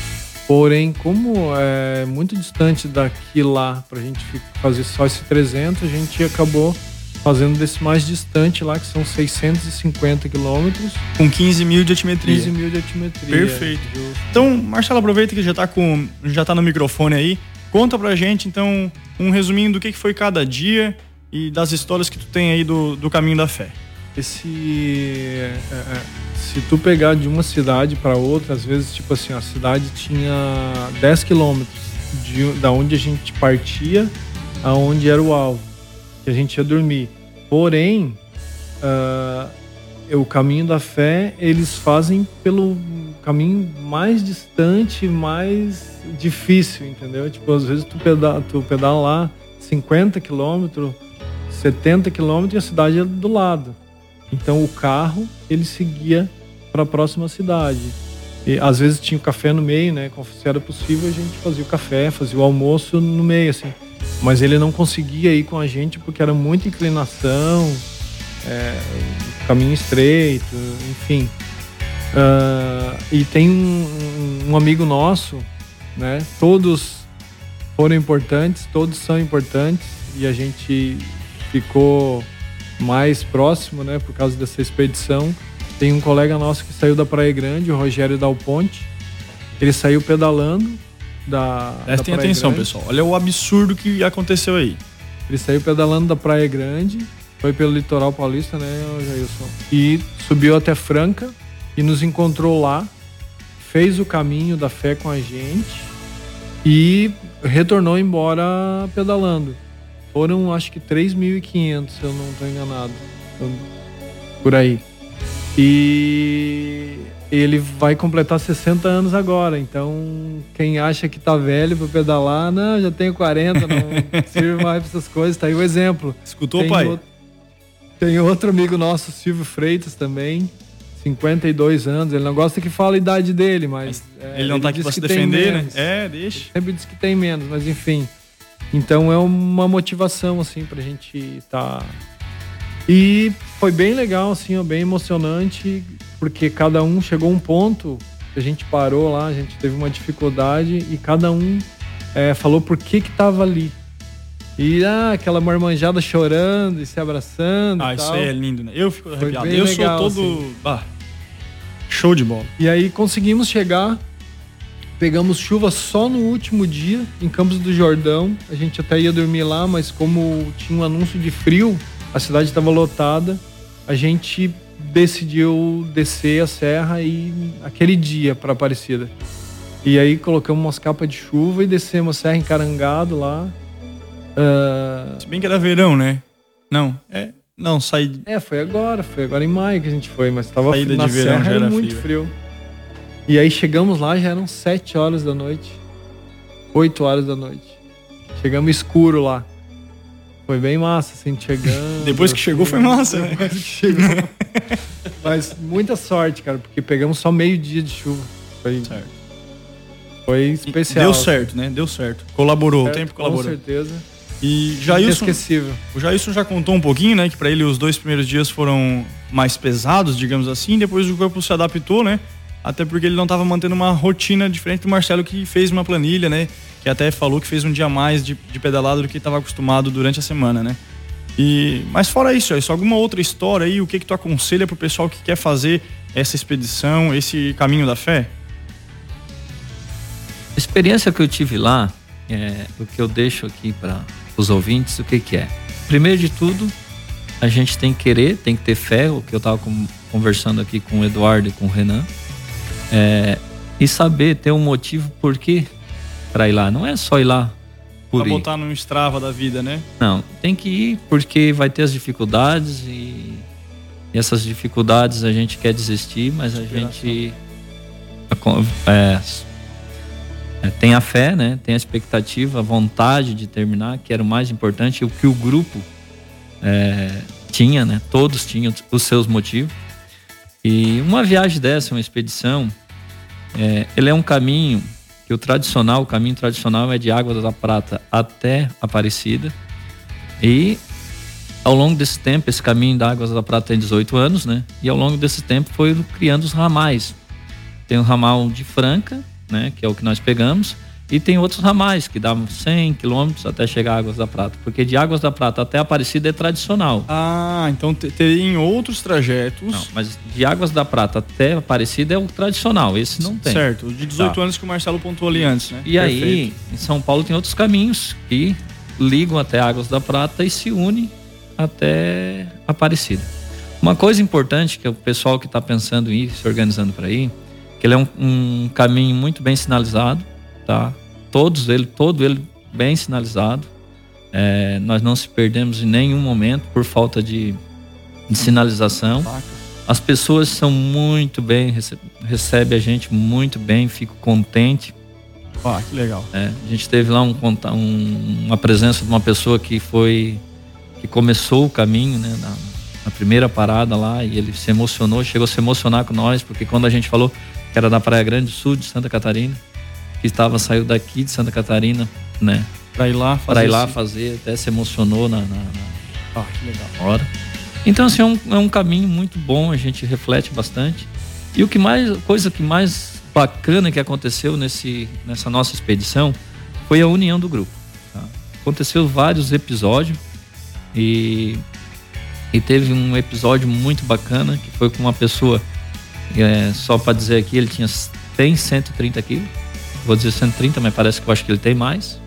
porém, como é muito distante daqui lá, pra gente fazer só esse 300, a gente acabou fazendo desse mais distante lá, que são 650 quilômetros. Com 15 mil de altimetria. 15 mil de altimetria. Perfeito. É, então, Marcelo, aproveita que já tá, com, já tá no microfone aí. Conta pra gente, então, um resuminho do que foi cada dia e das histórias que tu tem aí do, do caminho da fé. Esse. É, é, se tu pegar de uma cidade para outra, às vezes, tipo assim, a cidade tinha 10 quilômetros de, da onde a gente partia aonde era o alvo, a gente ia dormir. Porém, uh, o caminho da fé eles fazem pelo caminho mais distante, mais difícil, entendeu? Tipo, às vezes tu pedala, tu pedala lá 50 quilômetros 70 quilômetros e a cidade é do lado. Então o carro ele seguia para a próxima cidade. E às vezes tinha o café no meio, né? Se era possível, a gente fazia o café, fazia o almoço no meio, assim. Mas ele não conseguia ir com a gente porque era muita inclinação, é, caminho estreito, enfim. Uh, e tem um, um, amigo nosso, né? Todos foram importantes, todos são importantes e a gente ficou mais próximo, né, por causa dessa expedição. Tem um colega nosso que saiu da Praia Grande, o Rogério Dal Ponte. Ele saiu pedalando da. Prestem da atenção, Grande. pessoal. Olha o absurdo que aconteceu aí. Ele saiu pedalando da Praia Grande, foi pelo litoral paulista, né, Jailson? E subiu até Franca e nos encontrou lá, fez o caminho da fé com a gente e retornou embora pedalando. Foram acho que 3.500, se eu não estou enganado. Por aí. E ele vai completar 60 anos agora. Então, quem acha que tá velho para pedalar, não, já tenho 40, não sirvo mais para essas coisas. Tá aí o exemplo. Escutou, tem pai? Outro, tem outro amigo nosso, Silvio Freitas, também. 52 anos. Ele não gosta que fale a idade dele, mas. é, ele não ele tá aqui para se defender, né? É, deixa. Ele sempre diz que tem menos, mas enfim. Então é uma motivação, assim, pra gente estar. Tá... E foi bem legal, assim, bem emocionante, porque cada um chegou a um ponto, a gente parou lá, a gente teve uma dificuldade e cada um é, falou por que que tava ali. E ah, aquela marmanjada chorando e se abraçando. Ah, isso aí é lindo, né? Eu fico arrepiado. Eu legal, sou todo. Assim. Ah, show de bola. E aí conseguimos chegar Pegamos chuva só no último dia, em Campos do Jordão. A gente até ia dormir lá, mas como tinha um anúncio de frio, a cidade estava lotada. A gente decidiu descer a serra e aquele dia para Aparecida. E aí colocamos umas capas de chuva e descemos a serra encarangado lá. Uh... Se bem que era verão, né? Não, é. Não, saí. É, foi agora, foi agora em maio que a gente foi, mas tava Saída na de verão serra, já era muito frio. frio. E aí chegamos lá, já eram 7 horas da noite. 8 horas da noite. Chegamos escuro lá. Foi bem massa, assim, chegando. Depois que chegou foi massa, né? Depois que chegou. Mas muita sorte, cara, porque pegamos só meio dia de chuva. Foi, certo. foi especial. Deu certo, né? Deu certo. Colaborou, certo, o tempo colaborou. Com certeza. E Jailson, Inesquecível. O Jailson já contou um pouquinho, né? Que para ele os dois primeiros dias foram mais pesados, digamos assim. Depois o corpo se adaptou, né? Até porque ele não estava mantendo uma rotina diferente do Marcelo, que fez uma planilha, né? Que até falou que fez um dia mais de, de pedalada do que estava acostumado durante a semana, né? E, mas fora isso, isso, alguma outra história aí, o que que tu aconselha pro pessoal que quer fazer essa expedição, esse caminho da fé? A experiência que eu tive lá, é, o que eu deixo aqui para os ouvintes, o que que é? Primeiro de tudo, a gente tem que querer, tem que ter fé, o que eu estava conversando aqui com o Eduardo e com o Renan, é, e saber ter um motivo por que para ir lá. Não é só ir lá por pra ir. botar num Strava da vida, né? Não, tem que ir porque vai ter as dificuldades e, e essas dificuldades a gente quer desistir, mas a gente é, é, tem a fé, né? Tem a expectativa, a vontade de terminar, que era o mais importante, o que o grupo é, tinha, né? Todos tinham os seus motivos. E uma viagem dessa, uma expedição, é, ele é um caminho que o tradicional, o caminho tradicional é de Água da Prata até Aparecida. E ao longo desse tempo, esse caminho da Águas da Prata tem 18 anos, né? E ao longo desse tempo foi criando os ramais. Tem o ramal de Franca, né? Que é o que nós pegamos. E tem outros ramais que dão 100 quilômetros até chegar a Águas da Prata, porque de Águas da Prata até Aparecida é tradicional. Ah, então tem outros trajetos. Não, mas de Águas da Prata até Aparecida é o tradicional, esse não tem. Certo, de 18 tá. anos que o Marcelo pontuou ali antes, né? E Perfeito. aí, em São Paulo tem outros caminhos que ligam até Águas da Prata e se unem até Aparecida. Uma coisa importante que o pessoal que está pensando em ir, se organizando para ir, que ele é um, um caminho muito bem sinalizado, tá? Todos ele, todo ele bem sinalizado. É, nós não se perdemos em nenhum momento por falta de, de sinalização. As pessoas são muito bem, recebe, recebe a gente muito bem, fico contente. Ah, que legal. É, a gente teve lá um, um, uma presença de uma pessoa que foi que começou o caminho, né, na, na, primeira parada lá e ele se emocionou, chegou a se emocionar com nós, porque quando a gente falou que era da Praia Grande do Sul de Santa Catarina, que estava saiu daqui de Santa Catarina, né? Para ir lá fazer. Para ir lá fazer, até se emocionou na, na, na ah, que legal. hora. Então assim é um, é um caminho muito bom, a gente reflete bastante. E o que mais, coisa que mais bacana que aconteceu nesse, nessa nossa expedição foi a união do grupo. Tá? Aconteceu vários episódios e, e teve um episódio muito bacana que foi com uma pessoa, é, só para dizer aqui, ele tinha tem 130 quilos vou dizer 130, mas parece que eu acho que ele tem mais.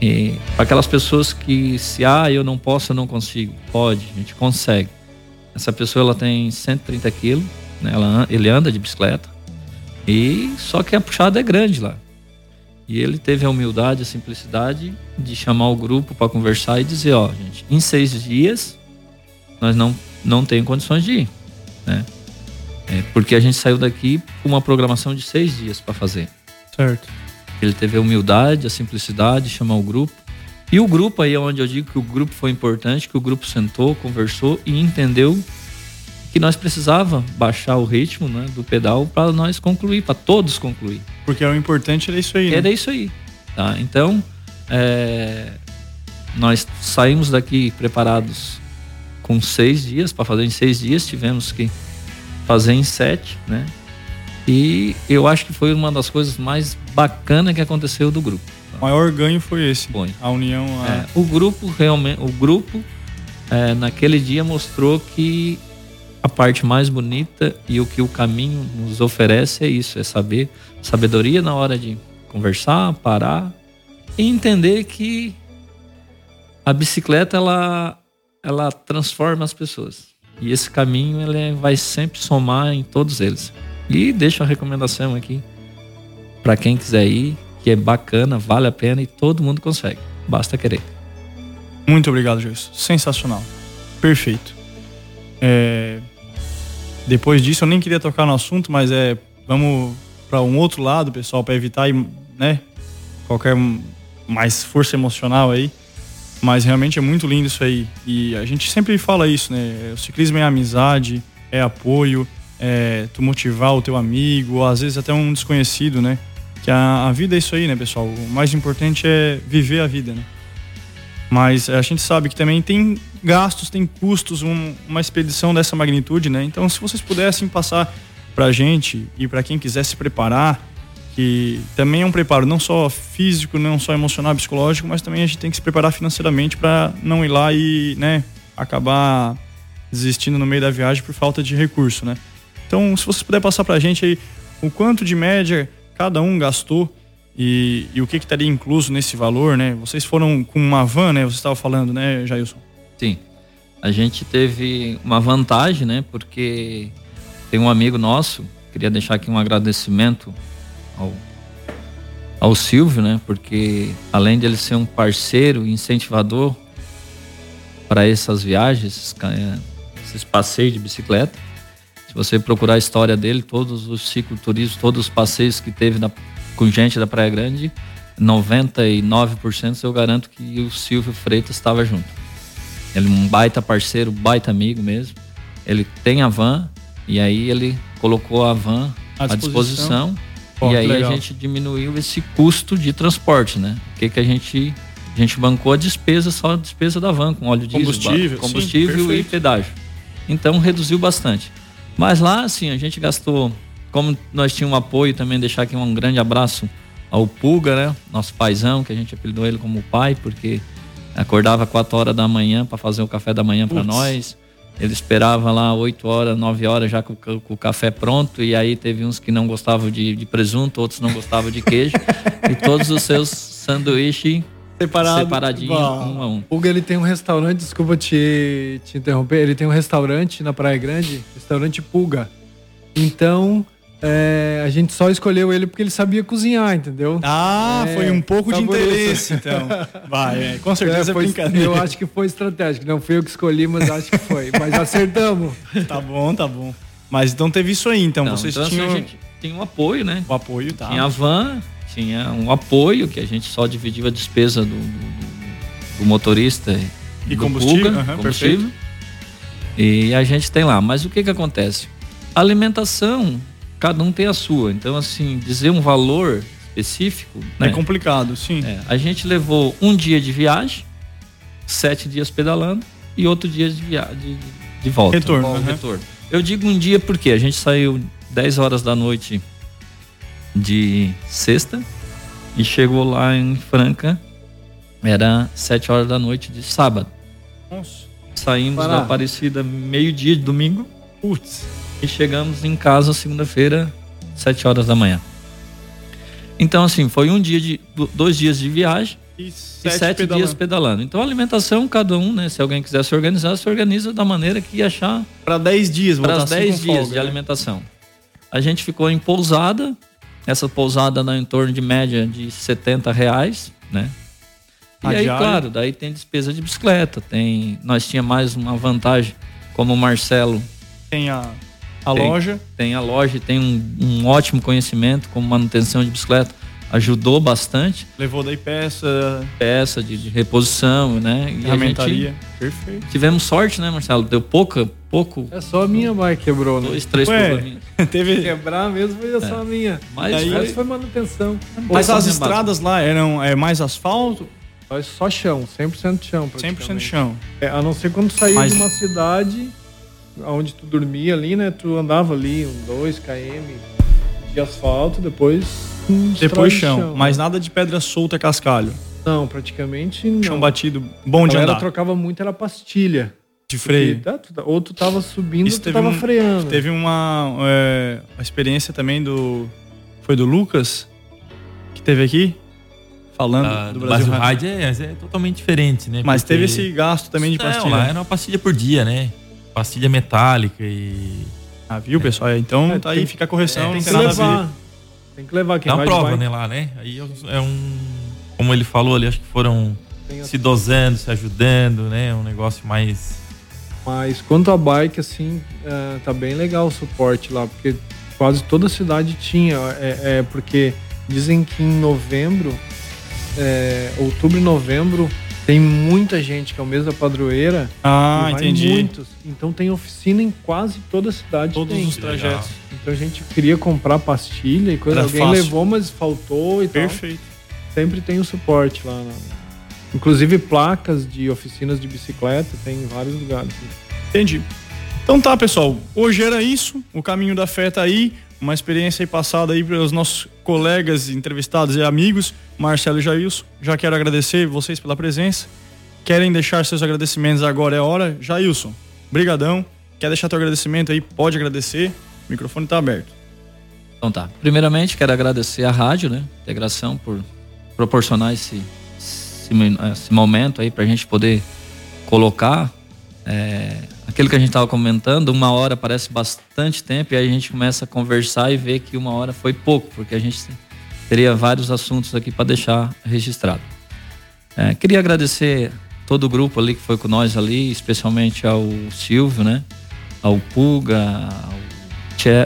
E para aquelas pessoas que se ah, eu não posso, eu não consigo, pode, a gente consegue. Essa pessoa ela tem 130 quilos, né? ela, ele anda de bicicleta e só que a puxada é grande lá. E ele teve a humildade, a simplicidade de chamar o grupo para conversar e dizer, ó, gente, em seis dias nós não não tem condições de ir, né? É, porque a gente saiu daqui com uma programação de seis dias para fazer. Certo. Ele teve a humildade, a simplicidade, chamar o grupo. E o grupo aí é onde eu digo que o grupo foi importante, que o grupo sentou, conversou e entendeu que nós precisava baixar o ritmo né, do pedal para nós concluir, para todos concluir. Porque o importante era isso aí. Né? Era isso aí. Tá? Então, é, nós saímos daqui preparados com seis dias, para fazer em seis dias, tivemos que fazer em sete, né? E eu acho que foi uma das coisas mais bacanas que aconteceu do grupo. O maior ganho foi esse. Foi. A união. A... É, o grupo realmente, o grupo é, naquele dia mostrou que a parte mais bonita e o que o caminho nos oferece é isso, é saber sabedoria na hora de conversar, parar e entender que a bicicleta ela ela transforma as pessoas. E esse caminho ele vai sempre somar em todos eles. E deixo a recomendação aqui para quem quiser ir, que é bacana, vale a pena e todo mundo consegue. Basta querer. Muito obrigado, Joyce. Sensacional. Perfeito. É, depois disso, eu nem queria tocar no assunto, mas é vamos para um outro lado, pessoal, para evitar né, qualquer mais força emocional aí. Mas realmente é muito lindo isso aí. E a gente sempre fala isso, né? O ciclismo é amizade, é apoio, é tu motivar o teu amigo, ou às vezes até um desconhecido, né? Que a, a vida é isso aí, né, pessoal? O mais importante é viver a vida, né? Mas a gente sabe que também tem gastos, tem custos, um, uma expedição dessa magnitude, né? Então, se vocês pudessem passar para a gente e para quem quiser se preparar, que também é um preparo não só físico, não só emocional, psicológico, mas também a gente tem que se preparar financeiramente para não ir lá e, né, acabar desistindo no meio da viagem por falta de recurso, né? Então, se vocês puderem passar para a gente aí o quanto de média cada um gastou e, e o que, que estaria incluso nesse valor, né? Vocês foram com uma van, né? Você estava falando, né, Jailson? Sim. A gente teve uma vantagem, né? Porque tem um amigo nosso, queria deixar aqui um agradecimento ao, ao Silvio, né? Porque além de ele ser um parceiro incentivador para essas viagens, é, esses passeios de bicicleta, se você procurar a história dele, todos os cicloturismos, todos os passeios que teve na, com gente da Praia Grande, 99% eu garanto que o Silvio Freitas estava junto. Ele é um baita parceiro, baita amigo mesmo. Ele tem a van, e aí ele colocou a van à disposição. disposição Pô, e aí legal. a gente diminuiu esse custo de transporte, né? O que, que a gente. A gente bancou a despesa, só a despesa da van, com óleo diesel, combustível, combustível sim, e pedágio. Então reduziu bastante. Mas lá, assim, a gente gastou, como nós tínhamos um apoio também, deixar aqui um grande abraço ao Puga, né? Nosso paizão, que a gente apelidou ele como pai, porque acordava 4 horas da manhã para fazer o café da manhã para nós. Ele esperava lá 8 horas, 9 horas já com, com, o café pronto. E aí teve uns que não gostavam de, de presunto, outros não gostavam de queijo. e todos os seus sanduíches Separado, separadinho, um a um. Hugo, ele tem um restaurante, desculpa te, te interromper, ele tem um restaurante na Praia Grande, restaurante Pulga. Então, é, a gente só escolheu ele porque ele sabia cozinhar, entendeu? Ah, é, foi um pouco de interesse, então. Vai, é, com certeza é, foi, Eu acho que foi estratégico. Não fui eu que escolhi, mas acho que foi. Mas acertamos. tá bom, tá bom. Mas então teve isso aí, então. Não, vocês então, tinham. Assim, a gente tinha um apoio, né? O apoio, tá. Tinha a van, tinha um apoio que a gente só dividia a despesa do, do, do motorista e do combustível. Puga, uhum, combustível. Perfeito. E a gente tem lá. Mas o que que acontece? A alimentação cada um tem a sua. Então, assim, dizer um valor específico. É né? complicado, sim. É, a gente levou um dia de viagem, sete dias pedalando e outro dia de, viagem, de, de volta. Retorno. Uhum. retorno. Eu digo um dia porque a gente saiu 10 horas da noite de sexta e chegou lá em Franca, era 7 horas da noite de sábado. Nossa. Saímos Pará. da Aparecida meio-dia de domingo. Putz e chegamos em casa segunda-feira, sete horas da manhã. Então, assim, foi um dia de. dois dias de viagem e sete, e sete pedalando. dias pedalando. Então, a alimentação, cada um, né? Se alguém quiser se organizar, se organiza da maneira que achar. Para dez dias, Para dez dias folga, de né? alimentação. A gente ficou em pousada. Essa pousada dá em torno de média de 70 reais, né? E aí, diária. claro, daí tem despesa de bicicleta, tem. Nós tinha mais uma vantagem, como o Marcelo. Tem a a tem, loja? Tem a loja, tem um, um ótimo conhecimento como manutenção de bicicleta ajudou bastante. Levou daí peça. Peça de, de reposição, né? E Ferramentaria. Perfeito. Tivemos sorte, né, Marcelo? Deu pouca, pouco. É só a minha mais quebrou, né? Dois, três Ué, teve Quebrar mesmo foi é. só a minha. Mas aí, foi... foi manutenção. Mas as estradas lá eram é, mais asfalto? Só chão, 100% chão. 100% chão. É, a não ser quando saiu Mas... de uma cidade onde tu dormia ali, né? Tu andava ali um 2 km de asfalto, depois. Depois chão. chão. Mas nada de pedra solta cascalho. Não, praticamente não. Chão batido, bom de andar. trocava muito, era pastilha. De freio. Porque, tá, ou tu tava subindo, Isso ou tu tava um, freando. Teve uma, é, uma experiência também do. Foi do Lucas, que teve aqui, falando ah, do Brasil. Mas o rádio é, é, totalmente diferente, né? Mas Porque... teve esse gasto também de pastilha. Não, lá era uma pastilha por dia, né? pastilha metálica e. Ah, viu, pessoal? Então é, tá aí, fica a correção. É, tem que levar. Tem que levar quem Dá uma prova, né, lá, né? Aí é um. Como ele falou ali, acho que foram se dosando, se ajudando, né? Um negócio mais. Mas quanto a bike, assim, é, tá bem legal o suporte lá, porque quase toda a cidade tinha. É, é porque dizem que em novembro, é, outubro e novembro, tem muita gente que é o mês da padroeira. Ah, entendi. Muitos. Então tem oficina em quase toda a cidade. Todos tem. os trajetos. Então a gente queria comprar pastilha e coisa. Era Alguém fácil. levou, mas faltou e Perfeito. tal. Sempre tem o suporte lá. na- Inclusive placas de oficinas de bicicleta, tem em vários lugares. Entendi. Então tá, pessoal. Hoje era isso. O caminho da fé tá aí. Uma experiência aí passada aí pelos nossos colegas entrevistados e amigos, Marcelo e Jailson. Já quero agradecer vocês pela presença. Querem deixar seus agradecimentos agora é a hora. Jailson, brigadão. Quer deixar teu agradecimento aí? Pode agradecer. O microfone tá aberto. Então tá. Primeiramente, quero agradecer à rádio, né? Integração por proporcionar esse, esse, esse momento aí pra gente poder colocar é, aquilo que a gente tava comentando. Uma hora parece bastante tempo e aí a gente começa a conversar e vê que uma hora foi pouco, porque a gente teria vários assuntos aqui para deixar registrado. É, queria agradecer todo o grupo ali que foi com nós ali, especialmente ao Silvio, né? Ao Puga, ao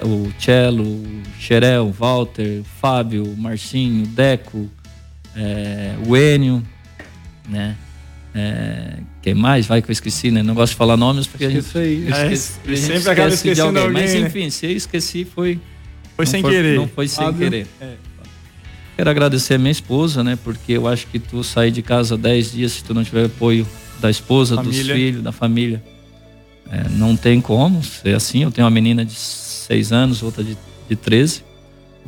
o Cello, o Xerel, Walter, o Fábio, o Marcinho, o Deco, é, o Enio, né? É, quem mais? Vai que eu esqueci, né? Não gosto de falar nomes porque a gente. É, esquece- a gente sempre acaba esquece de esquecendo alguém. Mas alguém, né? enfim, se eu esqueci foi Foi sem foi- querer. Não foi sem querer. Quero agradecer a minha esposa, né? Porque eu acho que tu sair de casa 10 dias se tu não tiver apoio da esposa, dos Família. filhos, da família. é, não tem como ser assim. Eu tenho uma menina de 6 anos, outra de, de 13.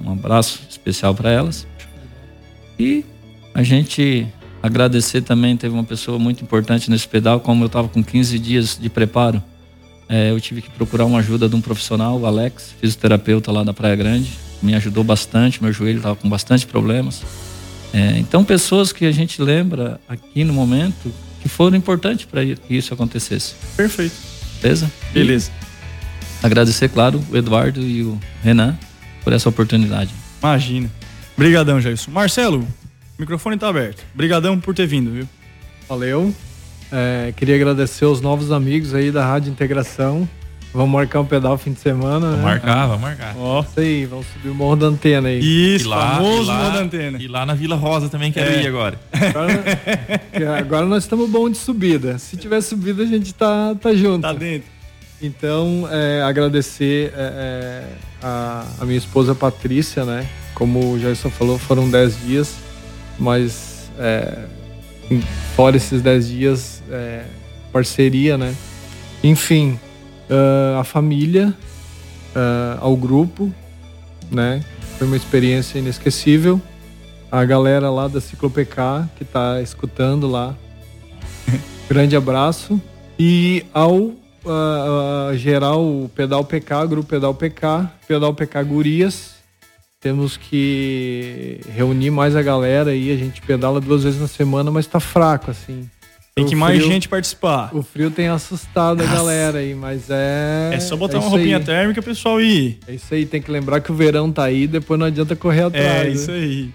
Um abraço especial para elas. E a gente agradecer também, teve uma pessoa muito importante nesse pedal, como eu estava com 15 dias de preparo. É, eu tive que procurar uma ajuda de um profissional, o Alex, fisioterapeuta lá da Praia Grande. Me ajudou bastante, meu joelho estava com bastante problemas. É, então, pessoas que a gente lembra aqui no momento que foram importantes para que isso acontecesse. Perfeito. Beleza? Beleza. E agradecer, claro, o Eduardo e o Renan por essa oportunidade. Imagina. Brigadão, Jailson. Marcelo, o microfone tá aberto. Brigadão por ter vindo, viu? Valeu. É, queria agradecer aos novos amigos aí da Rádio Integração. Vamos marcar um pedal fim de semana, Vamos né? marcar, vamos marcar. Ó. Isso aí, vamos subir o morro da antena aí. Isso, E lá, famoso e lá, modo antena. E lá na Vila Rosa também quero É. ir agora. Agora, agora nós estamos bom de subida. Se tiver subida, a gente tá, tá junto. Tá dentro. Então, é, agradecer é, é, a, a minha esposa Patrícia, né? Como o Jason falou, foram 10 dias, mas é, fora esses 10 dias, é, parceria, né? Enfim, ah, a família, ah, ao grupo, né? Foi uma experiência inesquecível. A galera lá da Ciclo PK que tá escutando lá. Grande abraço. E ao ah, geral o Pedal PK, Grupo Pedal PK, Pedal PK Gurias. Temos que reunir mais a galera aí. A gente pedala duas vezes na semana, mas tá fraco, assim. Tem que mais frio- gente participar. O frio tem assustado a galera aí, mas é. É só botar uma isso roupinha aí. térmica, pessoal, e ir. É isso aí, tem que lembrar que o verão tá aí, depois não adianta correr atrás. É, né? isso aí.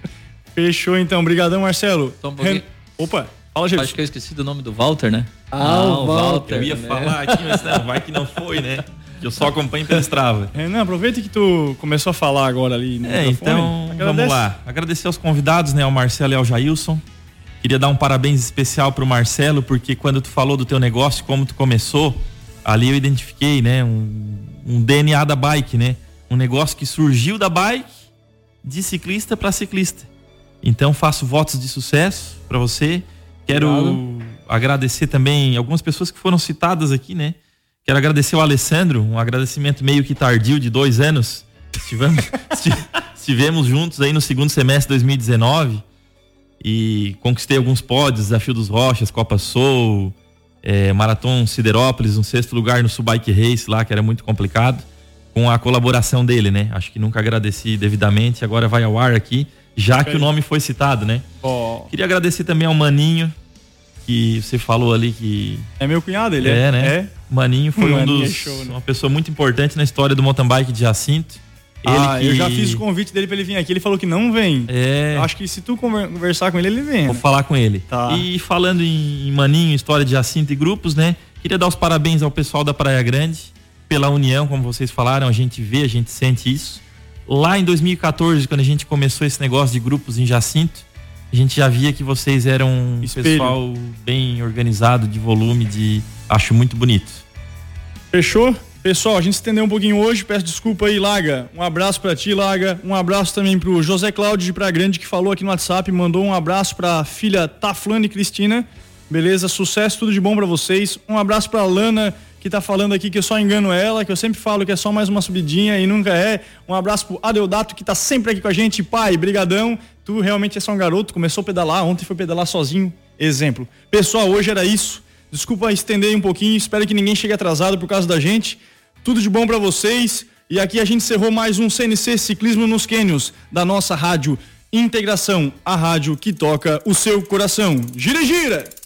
Fechou então. Brigadão, Marcelo. Um. Ren- Opa, fala, Jesus. Acho que eu esqueci do nome do Walter, né? Ah, o Walter. Eu ia né? falar aqui, mas não, vai que não foi, né? Que eu só acompanho pela Strava. Renan, aproveita que tu começou a falar agora ali no É, então Agradece. vamos lá. Agradecer aos convidados, né, ao Marcelo e ao Jailson. Queria dar um parabéns especial pro Marcelo, porque quando tu falou do teu negócio, como tu começou, ali eu identifiquei, né, um, um DNA da bike, né? Um negócio que surgiu da bike de ciclista para ciclista. Então faço votos de sucesso para você. Quero Obrigado. agradecer também algumas pessoas que foram citadas aqui, né? Quero agradecer o Alessandro, um agradecimento meio que tardio de dois anos. Estivemos, esti- estivemos juntos aí no segundo semestre de 2019 e conquistei alguns pódios, Desafio dos Rochas, Copa Soul, eh, Marathon Siderópolis, um sexto lugar no Subbike Race lá, que era muito complicado, com a colaboração dele, né? Acho que nunca agradeci devidamente, agora vai ao ar aqui, já que o nome foi citado, né? Queria agradecer também ao Maninho, que você falou ali que é meu cunhado, ele é, é? né? Maninho foi um Maninho é dos show, né? uma pessoa muito importante na história do mountain bike de Jacinto. Ele ah, que... eu já fiz o convite dele para ele vir aqui, ele falou que não vem. É. Eu acho que se tu conversar com ele, ele vem. Vou né? falar com ele. Tá. E falando em Maninho, história de Jacinto e grupos, né? Queria dar os parabéns ao pessoal da Praia Grande pela união, como vocês falaram, a gente vê, a gente sente isso. Lá em 2014, quando a gente começou esse negócio de grupos em Jacinto, a gente já via que vocês eram um Espelho. pessoal bem organizado, de volume, de acho muito bonito. Fechou? Pessoal, a gente se estendeu um pouquinho hoje, peço desculpa aí, Laga. Um abraço para ti, Laga. Um abraço também pro José Cláudio de Praia Grande, que falou aqui no WhatsApp, mandou um abraço pra filha Taflane Cristina. Beleza? Sucesso, tudo de bom para vocês. Um abraço pra Lana, que tá falando aqui que eu só engano ela, que eu sempre falo que é só mais uma subidinha e nunca é. Um abraço pro Adeodato, que tá sempre aqui com a gente. Pai, brigadão. Tu realmente é só um garoto, começou a pedalar, ontem foi pedalar sozinho. Exemplo. Pessoal, hoje era isso. Desculpa estender um pouquinho, espero que ninguém chegue atrasado por causa da gente. Tudo de bom para vocês. E aqui a gente encerrou mais um CNC Ciclismo nos Quênios, da nossa rádio Integração, a rádio que toca o seu coração. Gira, gira!